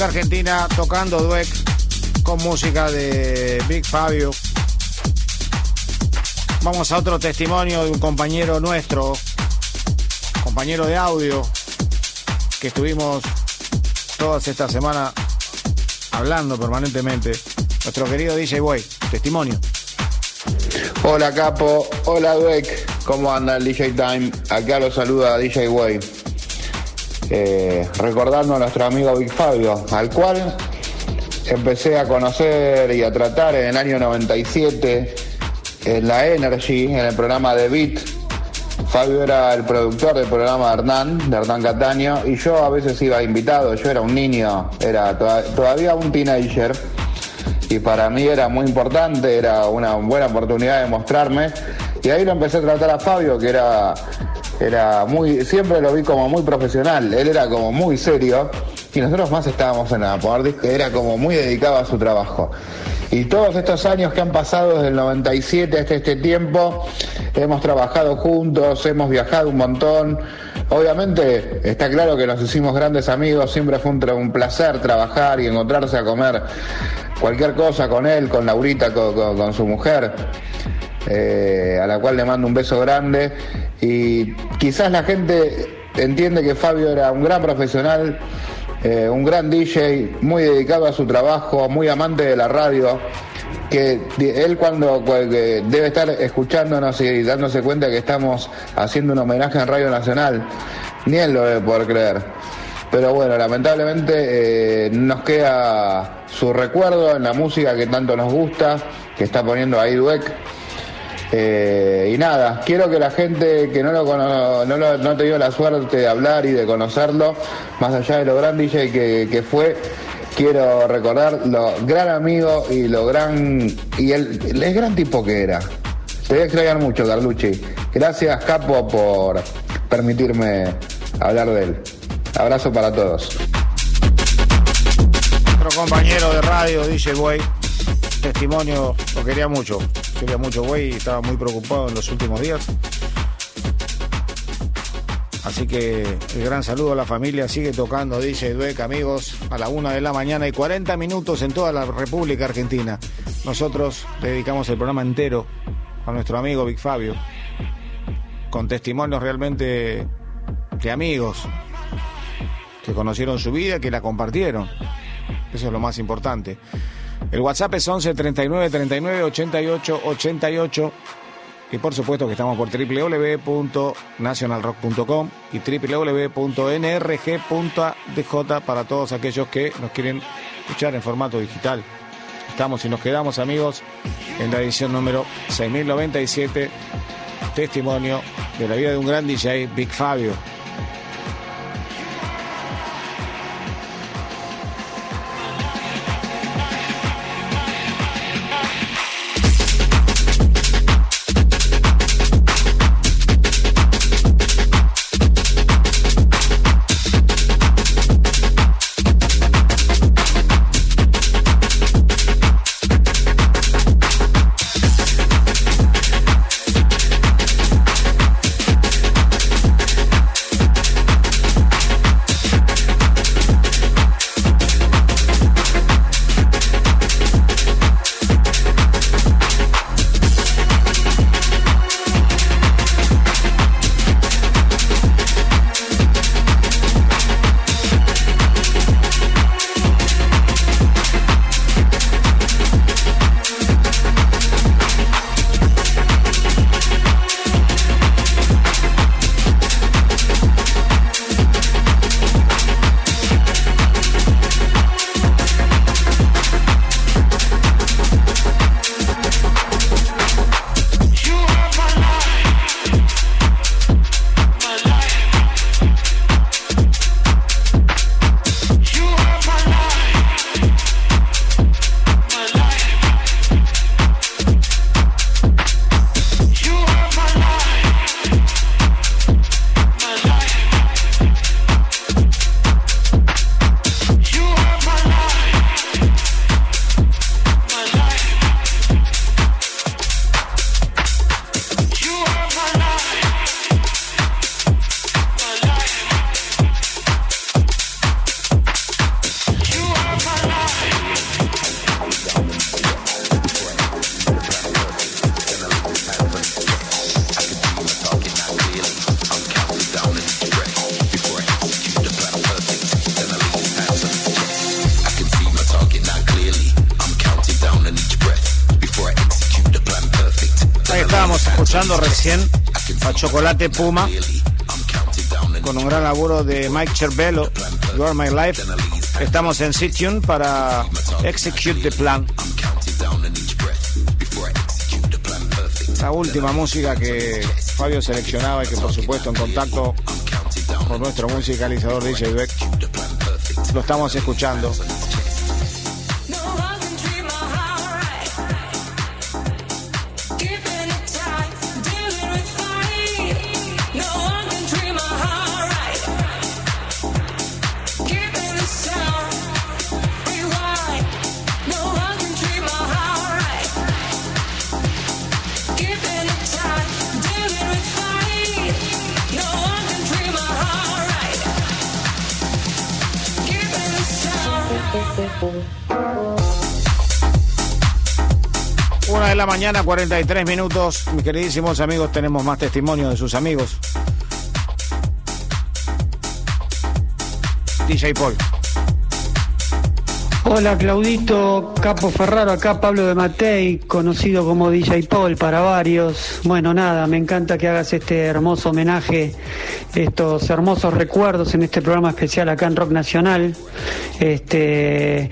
Argentina, tocando Dweck con música de Big Fabio. Vamos a otro testimonio de un compañero nuestro, compañero de audio, que estuvimos todas esta semana hablando permanentemente. Nuestro querido DJ Boy, testimonio. Hola Capo, hola Dweck, ¿cómo anda el DJ Time? Acá lo saluda DJ Way. Eh, recordando a nuestro amigo Big Fabio, al cual empecé a conocer y a tratar en el año 97 en la Energy, en el programa de Beat. Fabio era el productor del programa de Hernán, de Hernán Cataño, y yo a veces iba invitado, yo era un niño, era toda- todavía un teenager, y para mí era muy importante, era una buena oportunidad de mostrarme, y ahí lo empecé a tratar a Fabio, que era, era muy, siempre lo vi como muy profesional, él era como muy serio, y nosotros más estábamos en la poder disco, era como muy dedicado a su trabajo. Y todos estos años que han pasado desde el 97 hasta este tiempo, hemos trabajado juntos, hemos viajado un montón. Obviamente está claro que nos hicimos grandes amigos, siempre fue un placer trabajar y encontrarse a comer cualquier cosa con él, con Laurita, con, con- con su mujer, eh, a la cual le mando un beso grande. Y quizás la gente entiende que Fabio era un gran profesional, eh, un gran DJ, muy dedicado a su trabajo, muy amante de la radio, que él cuando debe estar escuchándonos y dándose cuenta que estamos haciendo un homenaje en Radio Nacional, ni él lo debe poder creer. Pero bueno, lamentablemente eh, nos queda su recuerdo en la música que tanto nos gusta, que está poniendo ahí Dweck. Eh, y nada, quiero que la gente que no lo, cono- no lo- no ha tenido la suerte de hablar y de conocerlo, más allá de lo gran DJ que, fue, quiero recordar lo gran amigo y lo gran y el, el gran tipo que era. Te voy a extrañar mucho, Carlucci. Gracias, Capo, por permitirme hablar de él. Abrazo para todos. Otro compañero de radio, DJ Boy, testimonio, lo quería mucho. Quería mucho Boy y estaba muy preocupado en los últimos días. Así que el gran saludo a la familia. Sigue tocando DJ Dweck, amigos, a la una de la mañana y 40 minutos en toda la República Argentina. Nosotros dedicamos el programa entero a nuestro amigo Big Fabio, con testimonios realmente de amigos que conocieron su vida, que la compartieron. Eso es lo más importante. El WhatsApp es 11 39 39 88 88. Y por supuesto que estamos por www.nationalrock.com y www.nrg.dj para todos aquellos que nos quieren escuchar en formato digital. Estamos y nos quedamos amigos en la edición número 6097, testimonio de la vida de un gran DJ, Big Fabio. Recién a Chocolate Puma con un gran laburo de Mike Cervello, You Are My Life. Estamos en Situn para Execute the Plan. La última música que Fabio seleccionaba y que por supuesto en contacto con nuestro musicalizador DJ Beck lo estamos escuchando. Mañana, 43 minutos. Mis queridísimos amigos, tenemos más testimonio de sus amigos. DJ Paul. Hola Claudito, Capo Ferraro, acá Pablo de Matei, conocido como DJ Paul para varios. Bueno, nada, me encanta que hagas este hermoso homenaje, estos hermosos recuerdos en este programa especial acá en Rock Nacional. Este,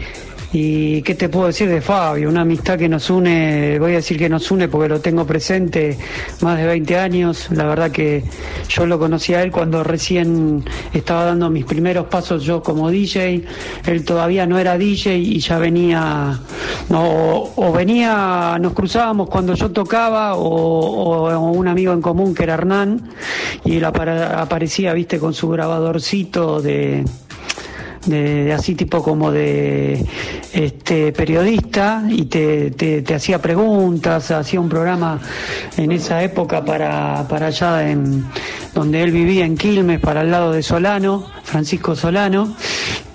y qué te puedo decir de Fabio, una amistad que nos une, voy a decir que nos une porque lo tengo presente más de 20 años. La verdad que yo lo conocí a él cuando recién estaba dando mis primeros pasos yo como DJ. Él todavía no era DJ y ya venía, no, o venía, nos cruzábamos cuando yo tocaba o, o un amigo en común que era Hernán y él apara- aparecía, viste, con su grabadorcito de de, así tipo como de este periodista y te, te, te hacía preguntas, hacía un programa en esa época para, para allá en donde él vivía en Quilmes, para el lado de Solano, Francisco Solano.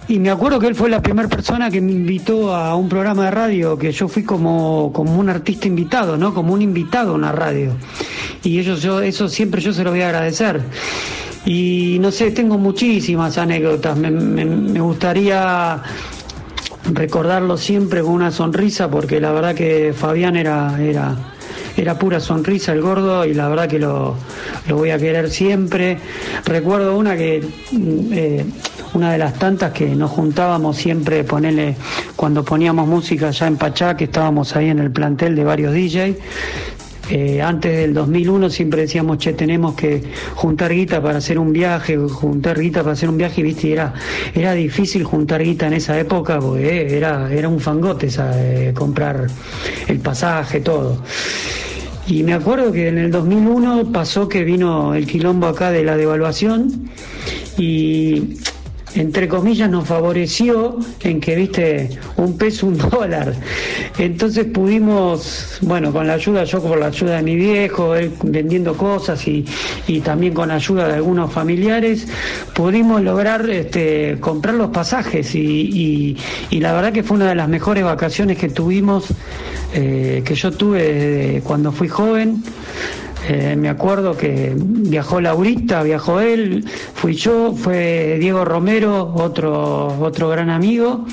Y me acuerdo que él fue la primera persona que me invitó a un programa de radio, que yo fui como, como un artista invitado, ¿no? Como un invitado a una radio. Y ellos, yo, eso siempre yo se lo voy a agradecer. Y no sé, tengo muchísimas anécdotas. Me, gustaría recordarlo siempre con una sonrisa, porque la verdad que Fabián era, era, era pura sonrisa el gordo y la verdad que lo, lo voy a querer siempre. Recuerdo una que, mm, eh, una de las tantas que nos juntábamos siempre, ponerle, cuando poníamos música ya en Pachá, que estábamos ahí en el plantel de varios DJ. Antes del 2001 siempre decíamos, che, tenemos que juntar guita para hacer un viaje, juntar guita para hacer un viaje, y viste, era, difícil juntar guita en esa época porque eh, era, era un fangote eh, comprar el pasaje, todo. Y me acuerdo que en el 2001 pasó que vino el quilombo acá de la devaluación y entre comillas nos favoreció en que viste un peso un dólar. Entonces pudimos bueno con la ayuda yo por la ayuda de mi viejo él vendiendo cosas y, y también con ayuda de algunos familiares pudimos lograr este, comprar los pasajes y, y- y la verdad que fue una de las mejores vacaciones que tuvimos eh, que yo tuve desde cuando fui joven eh, me acuerdo que viajó Laurita, viajó él, fui yo, fue Diego Romero, otro, otro gran amigo.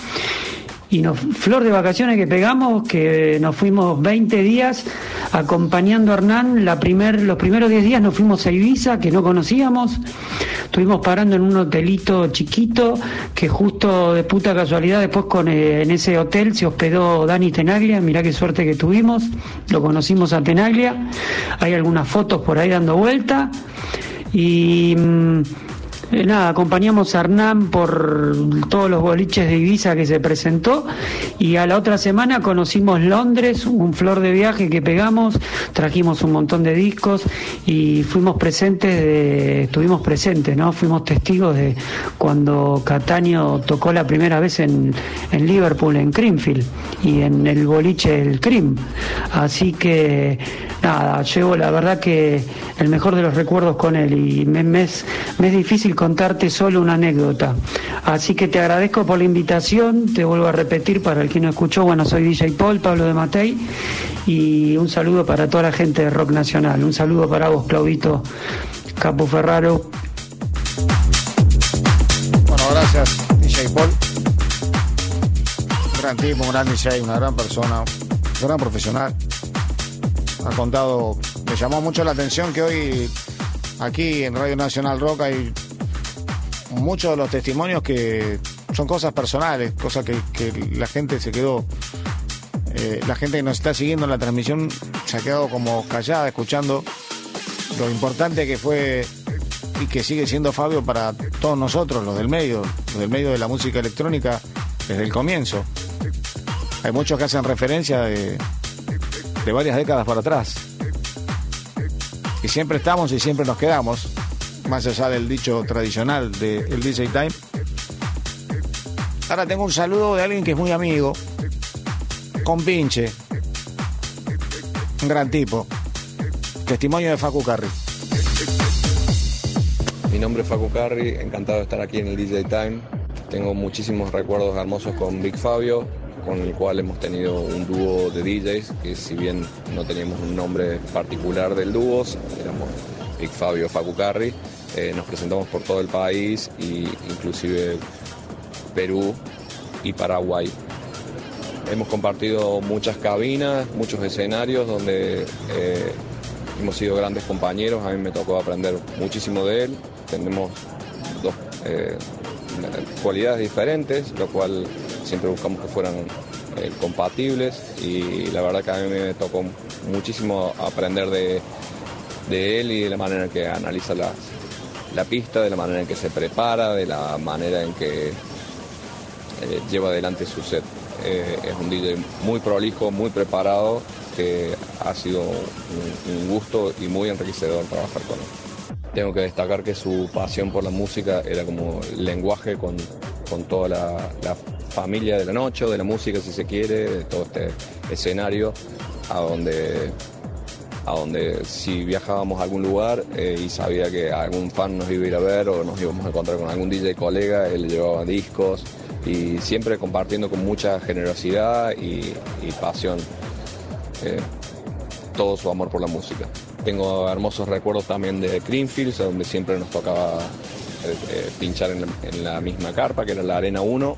Y nos, flor de vacaciones que pegamos, que nos fuimos 20 días acompañando a Hernán. La primer, los primeros 10 días nos fuimos a Ibiza, que no conocíamos. Estuvimos parando en un hotelito chiquito, que justo de puta casualidad después con, eh, en ese hotel se hospedó Dani Tenaglia. Mirá qué suerte que tuvimos. Lo conocimos a Tenaglia. Hay algunas fotos por ahí dando vuelta. Y mm, eh, nada, acompañamos a Hernán por todos los boliches de Ibiza que se presentó y a la otra semana conocimos Londres, un flor de viaje que pegamos, trajimos un montón de discos y fuimos presentes, de, estuvimos presentes, ¿no? Fuimos testigos de cuando Cataño tocó la primera vez en, en Liverpool, en Creamfield y en el boliche El Cream. Así que nada, llevo la verdad que el mejor de los recuerdos con él y me, me es, me es difícil contarte solo una anécdota. Así que te agradezco por la invitación, te vuelvo a repetir para el que no escuchó, bueno, soy DJ Paul, Pablo de Matei, y un saludo para toda la gente de Rock Nacional, un saludo para vos, Claudito Capo Ferraro. Bueno, gracias, DJ Paul. Un gran tipo, un gran DJ, una gran persona, un gran profesional. ha contado, me llamó mucho la atención que hoy aquí en Radio Nacional Rock hay muchos de los testimonios que son cosas personales, cosas que, la gente se quedó, eh, la gente que nos está siguiendo en la transmisión se ha quedado como callada escuchando lo importante que fue y que sigue siendo Fabio para todos nosotros, los del medio, los del medio de la música electrónica desde el comienzo. Hay muchos que hacen referencia de varias décadas para atrás. Y siempre estamos y siempre nos quedamos, más allá del dicho tradicional del DJ Time. Ahora tengo un saludo de alguien que es muy amigo, con pinche, un gran tipo. Testimonio de Facu Carri. Mi nombre es Facu Carri, encantado de estar aquí en el DJ Time. Tengo muchísimos recuerdos hermosos con Big Fabio, con el cual hemos tenido un dúo de DJs, que si bien no teníamos un nombre particular del dúo, éramos Big Fabio, Facu Carri, eh, nos presentamos por todo el país, y inclusive Perú y Paraguay. Hemos compartido muchas cabinas, muchos escenarios donde eh, hemos sido grandes compañeros, a mí me tocó aprender muchísimo de él, tenemos dos eh, cualidades diferentes, lo cual siempre buscamos que fueran compatibles. Y la verdad que a mí me tocó muchísimo aprender de, de él y de la manera que analiza las, la pista, de la manera en que se prepara, de la manera en que eh, lleva adelante su set. Eh, es un DJ muy prolijo, muy preparado, que ha sido un, gusto y muy enriquecedor trabajar con él. Tengo que destacar que su pasión por la música era como lenguaje con, con toda la, la familia de la noche, o de la música si se quiere, de todo este escenario, a donde, a donde si viajábamos a algún lugar eh, y sabía que algún fan nos iba a ir a ver o nos íbamos a encontrar con algún DJ colega, él llevaba discos y siempre compartiendo con mucha generosidad y, y pasión eh, todo su amor por la música. Tengo hermosos recuerdos también de Greenfields, donde siempre nos tocaba eh, eh, pinchar en la, la misma carpa, que era la Arena 1,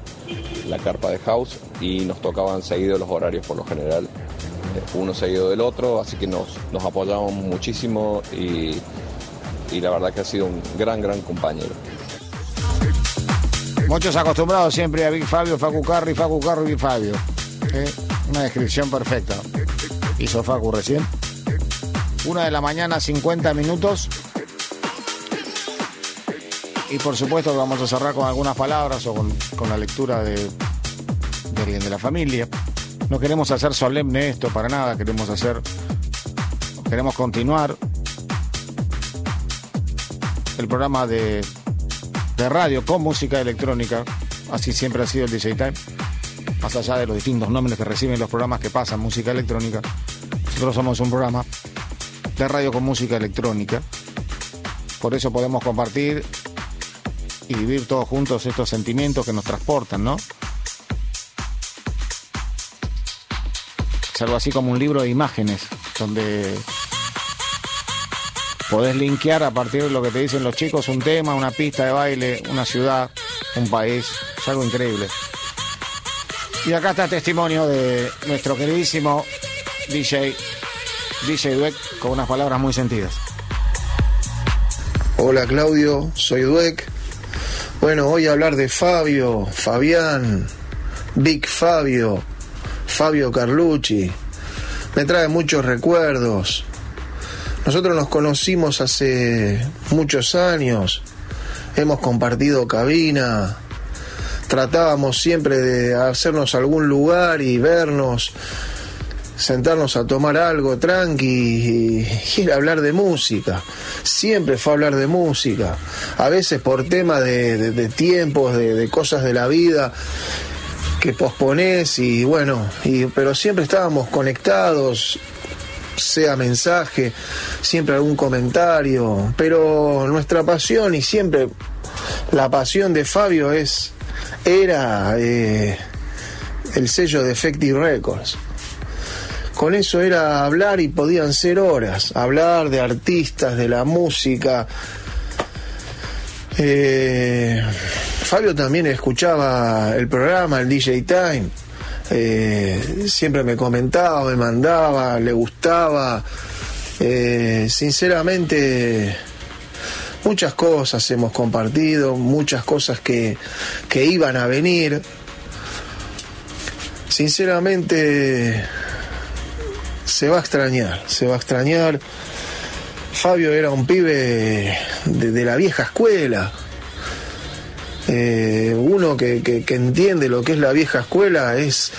la carpa de House, y nos tocaban seguidos los horarios por lo general, uno seguido del otro, así que nos, nos apoyamos muchísimo y, y la verdad que ha sido un gran, gran compañero. Muchos acostumbrados siempre a Big Fabio, Facu Carri, Facu Carri, Big Fabio. ¿eh? Una descripción perfecta. Hizo Facu recién. Una de la mañana, 50 minutos. Y por supuesto vamos a cerrar con algunas palabras o con, con la lectura de alguien de la familia. No queremos hacer solemne esto para nada, queremos hacer, queremos continuar el programa de, de radio con música electrónica, así siempre ha sido el DJ Time, más allá de los distintos nombres que reciben los programas que pasan música electrónica, nosotros somos un programa de radio con música electrónica, por eso podemos compartir y vivir todos juntos estos sentimientos que nos transportan, ¿no? Algo así como un libro de imágenes, donde podés linkear a partir de lo que te dicen los chicos un tema, una pista de baile, una ciudad, un país. Es algo increíble. Y acá está el testimonio de nuestro queridísimo DJ, DJ Dweck, con unas palabras muy sentidas. Hola Claudio, soy Dweck. Bueno, voy a hablar de Fabio, Fabián, Big Fabio, Fabio Carlucci. Me trae muchos recuerdos. Nosotros nos conocimos hace muchos años, hemos compartido cabina, tratábamos siempre de hacernos algún lugar y vernos, sentarnos a tomar algo tranqui y a hablar de música. Siempre fue hablar de música, a veces por temas de, tiempos, de cosas de la vida que posponés y bueno, y, pero siempre estábamos conectados, sea mensaje, siempre algún comentario, pero nuestra pasión y siempre la pasión de Fabio es, era eh, el sello de Effective Records. Con eso era hablar y podían ser horas, hablar de artistas, de la música. Eh, Fabio también escuchaba el programa, el DJ Time. Eh, siempre me comentaba, me mandaba, le gustaba. Eh, sinceramente, muchas cosas hemos compartido, muchas cosas que, que iban a venir. Sinceramente, se va a extrañar, se va a extrañar. Fabio era un pibe de, la vieja escuela. Eh, uno que, que- que entiende lo que es la vieja escuela es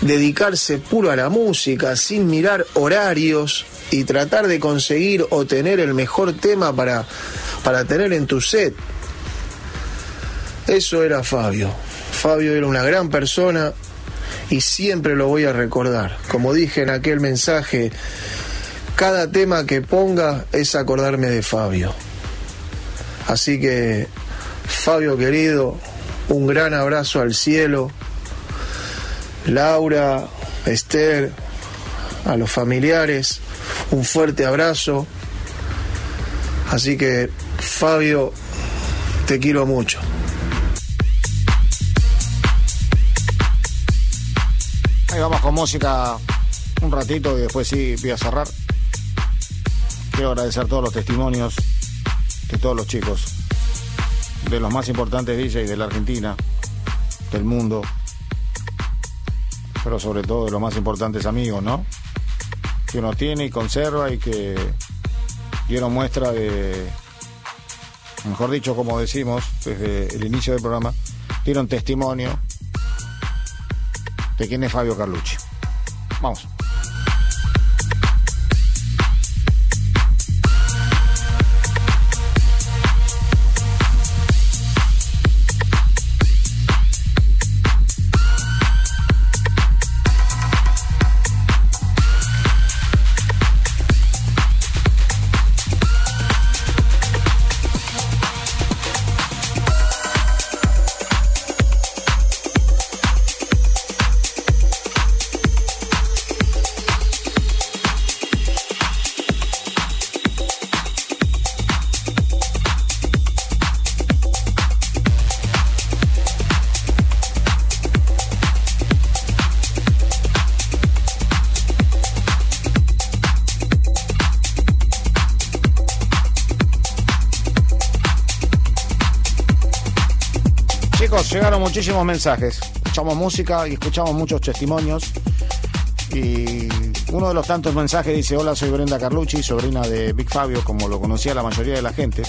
dedicarse puro a la música, sin mirar horarios y tratar de conseguir o tener el mejor tema para, para tener en tu set. Eso era Fabio. Fabio era una gran persona y siempre lo voy a recordar. Como dije en aquel mensaje, cada tema que ponga es acordarme de Fabio. Así que, Fabio querido, un gran abrazo al cielo. Laura, Esther, a los familiares, un fuerte abrazo. Así que, Fabio, te quiero mucho. Ahí vamos con música un ratito y después sí voy a cerrar. Quiero agradecer todos los testimonios de todos los chicos, de los más importantes DJs de la Argentina, del mundo, pero sobre todo de los más importantes amigos, ¿no? Que uno tiene y conserva y que dieron muestra de, mejor dicho, como decimos desde el inicio del programa, dieron testimonio de quién es Fabio Carlucci. Vamos. Muchísimos mensajes. Escuchamos música y escuchamos muchos testimonios. Y uno de los tantos mensajes dice, hola, soy Brenda Carlucci, sobrina de Big Fabio, como lo conocía la mayoría de la gente.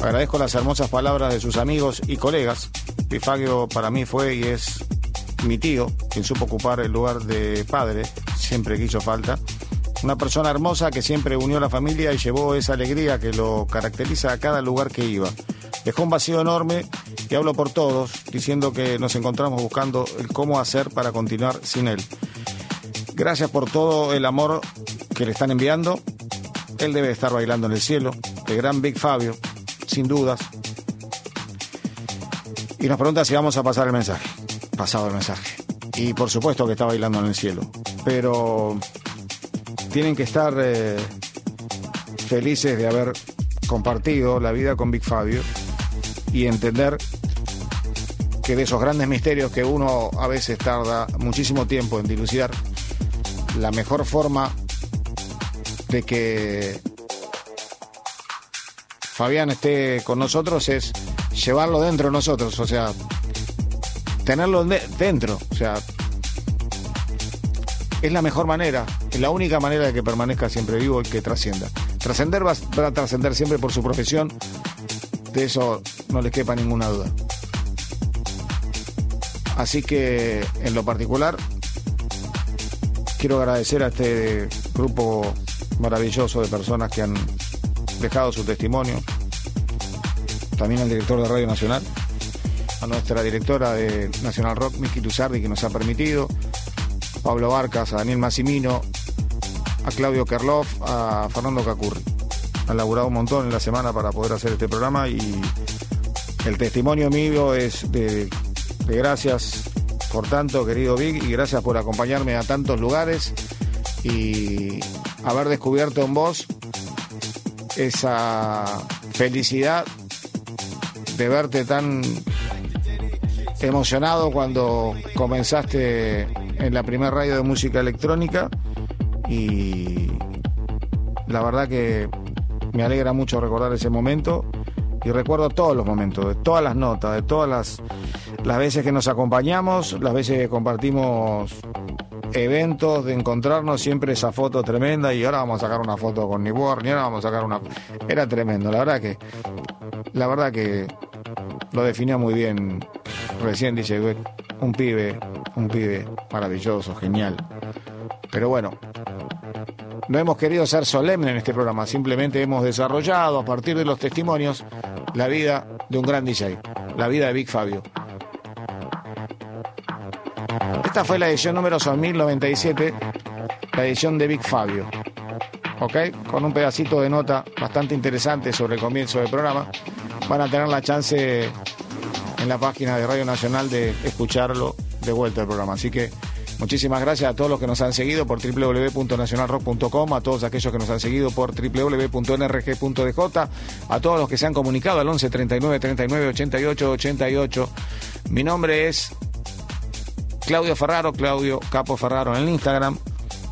Agradezco las hermosas palabras de sus amigos y colegas. Big Fabio para mí fue y es mi tío, quien supo ocupar el lugar de padre, siempre que hizo falta. Una persona hermosa que siempre unió a la familia y llevó esa alegría que lo caracteriza a cada lugar que iba. Dejó un vacío enorme y hablo por todos, diciendo que nos encontramos buscando el cómo hacer para continuar sin él. Gracias por todo el amor que le están enviando. Él debe estar bailando en el cielo. El gran Big Fabio, sin dudas. Y nos pregunta si vamos a pasar el mensaje. Pasado el mensaje. Y por supuesto que está bailando en el cielo. Pero tienen que estar eh, felices de haber compartido la vida con Big Fabio y entender que de esos grandes misterios que uno a veces tarda muchísimo tiempo en dilucidar, la mejor forma de que Fabián esté con nosotros es llevarlo dentro de nosotros, o sea, tenerlo de- dentro, o sea, es la mejor manera, es la única manera de que permanezca siempre vivo y que trascienda. Trascender va, va a trascender siempre por su profesión, de eso no les quepa ninguna duda. Así que, en lo particular, quiero agradecer a este grupo maravilloso de personas que han dejado su testimonio. También al director de Radio Nacional, a nuestra directora de Nacional Rock, Miki Tuzardi, que nos ha permitido, Pablo Barcas, a Daniel Massimino, a Claudio Kerloff, a Fernando Cacurri. Han laburado un montón en la semana para poder hacer este programa y el testimonio mío es de gracias por tanto, querido Vic, y gracias por acompañarme a tantos lugares y haber descubierto en vos esa felicidad de verte tan emocionado cuando comenzaste en la primera radio de música electrónica. Y la verdad que me alegra mucho recordar ese momento. Y recuerdo todos los momentos, de todas las notas, de todas las, las veces que nos acompañamos, las veces que compartimos eventos, de encontrarnos, siempre esa foto tremenda y ahora vamos a sacar una foto con Newborn y ahora vamos a sacar una... Era tremendo, la verdad que... La verdad que lo definía muy bien recién dice un pibe, un pibe maravilloso, genial. Pero bueno, no hemos querido ser solemnes en este programa, simplemente hemos desarrollado a partir de los testimonios la vida de un gran DJ, la vida de Big Fabio. Esta fue la edición número 1097, la edición de Big Fabio. ¿Ok? Con un pedacito de nota bastante interesante sobre el comienzo del programa. Van a tener la chance en la página de Radio Nacional de escucharlo de vuelta el programa. Así que muchísimas gracias a todos los que nos han seguido por www.nacionalrock.com, a todos aquellos que nos han seguido por www.nrg.dj, a todos los que se han comunicado al 11 39 39 88 88. Mi nombre es Claudio Ferraro, Claudio Capo Ferraro en el Instagram.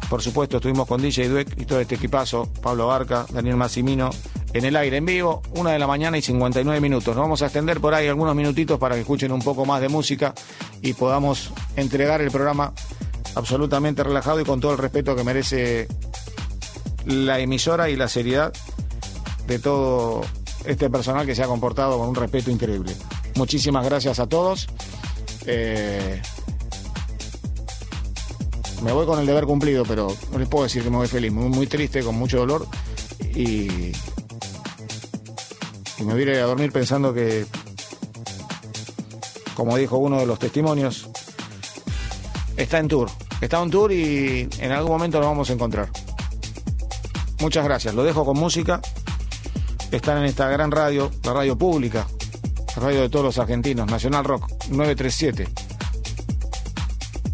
Por supuesto, estuvimos con DJ Dweck y todo este equipazo, Pablo Barca, Daniel Massimino, en el aire en vivo, una de la mañana y 59 minutos. Nos vamos a extender por ahí algunos minutitos para que escuchen un poco más de música y podamos entregar el programa absolutamente relajado y con todo el respeto que merece la emisora y la seriedad de todo este personal que se ha comportado con un respeto increíble. Muchísimas gracias a todos. Eh, me voy con el deber cumplido, pero no les puedo decir que me voy feliz, muy, muy triste, con mucho dolor y, y me voy a ir a dormir pensando que, como dijo uno de los testimonios, está en tour, está en tour y en algún momento nos vamos a encontrar. Muchas gracias, lo dejo con música. Están en esta gran radio, la radio pública, radio de todos los argentinos, Nacional Rock 937.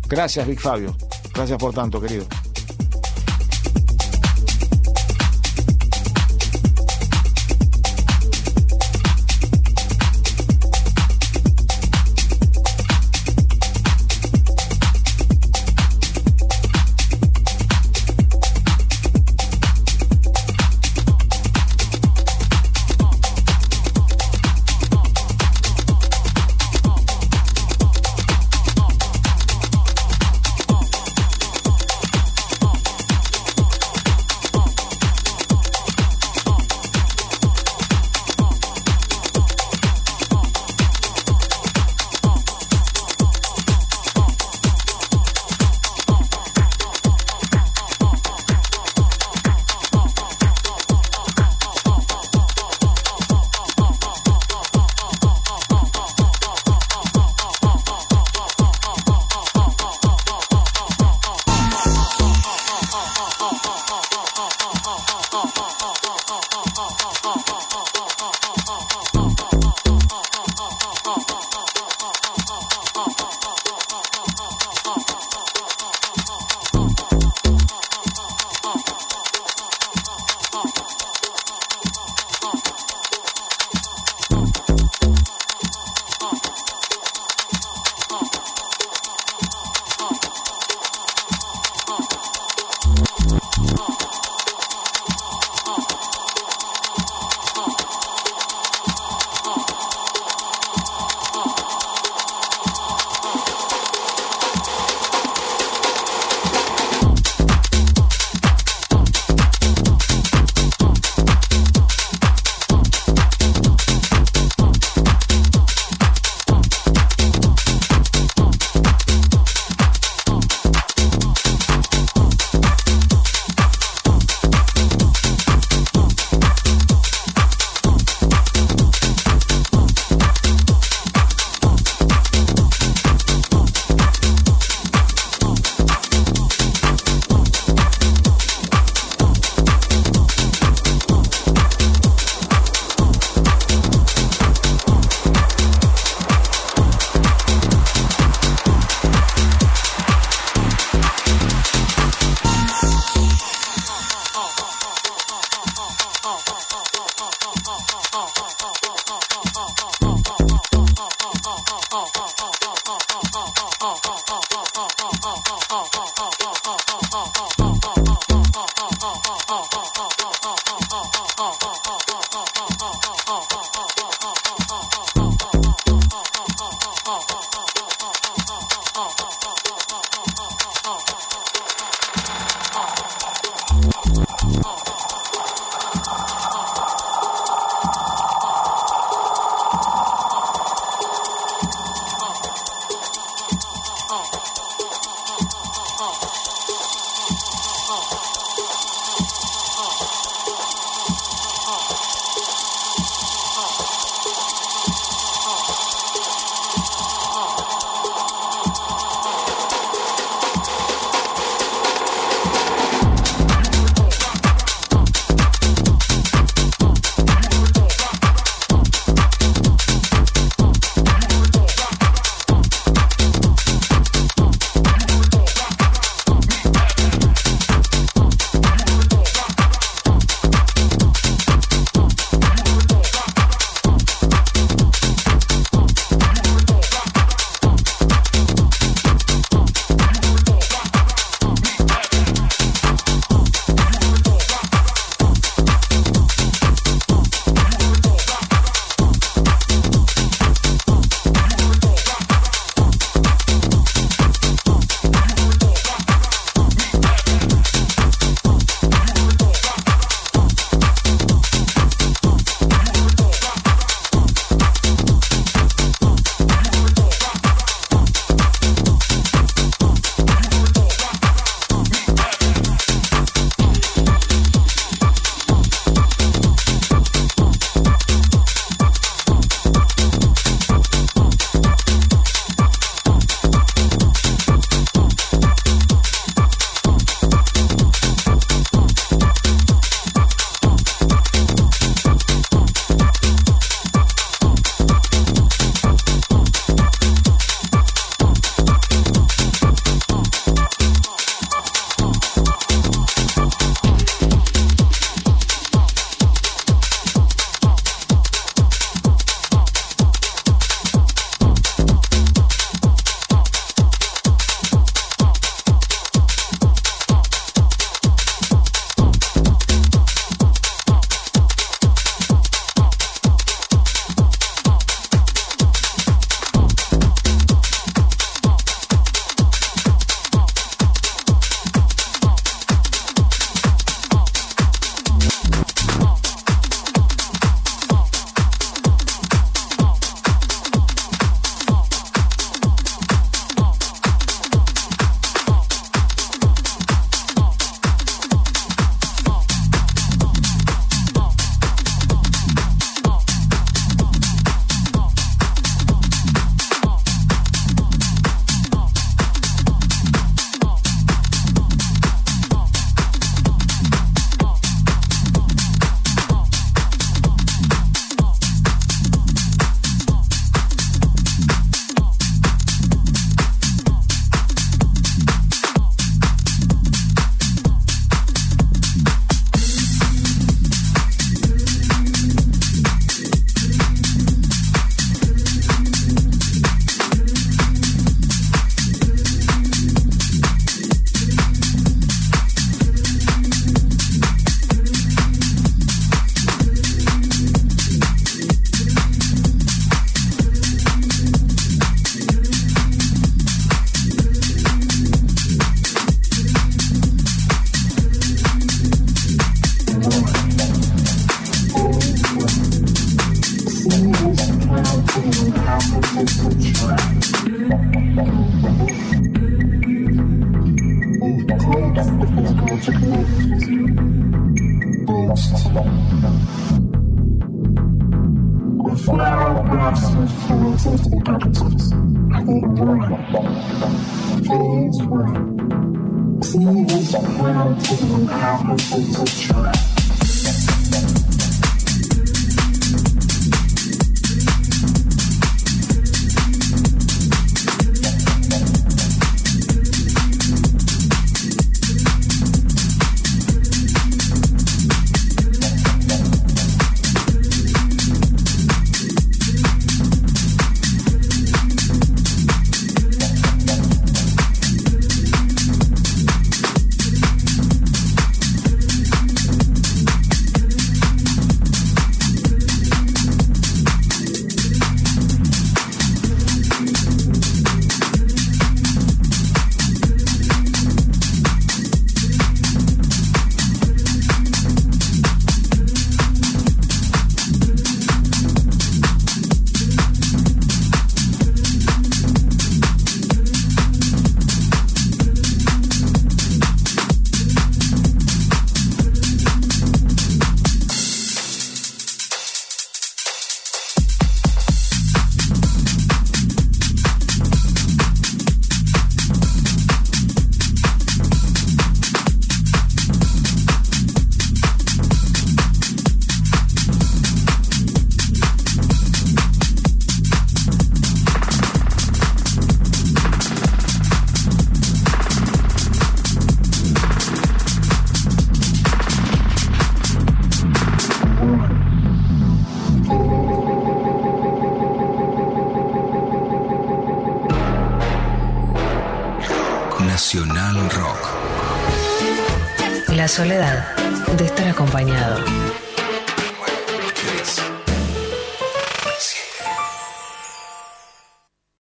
Gracias, Big Fabio. Gracias por tanto, querido.